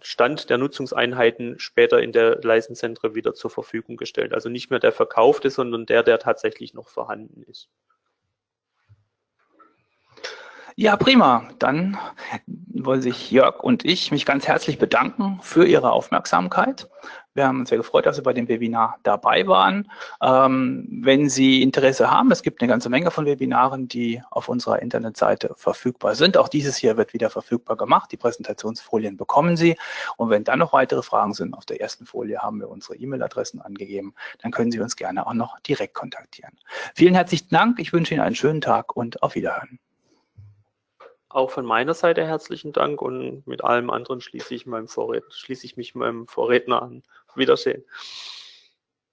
Stand der Nutzungseinheiten später in der License Central wieder zur Verfügung gestellt. Also nicht mehr der verkaufte, sondern der, der tatsächlich noch vorhanden ist. Ja, prima. Dann wollen sich Jörg und ich mich ganz herzlich bedanken für Ihre Aufmerksamkeit. Wir haben uns sehr gefreut, dass Sie bei dem Webinar dabei waren. Ähm, wenn Sie Interesse haben, es gibt eine ganze Menge von Webinaren, die auf unserer Internetseite verfügbar sind. Auch dieses hier wird wieder verfügbar gemacht. Die Präsentationsfolien bekommen Sie. Und wenn dann noch weitere Fragen sind, auf der ersten Folie haben wir unsere E-Mail-Adressen angegeben, dann können Sie uns gerne auch noch direkt kontaktieren. Vielen herzlichen Dank. Ich wünsche Ihnen einen schönen Tag und auf Wiederhören. Auch von meiner Seite herzlichen Dank und mit allem anderen schließe ich, meinem Vorred schließe ich mich meinem Vorredner an. Wiedersehen.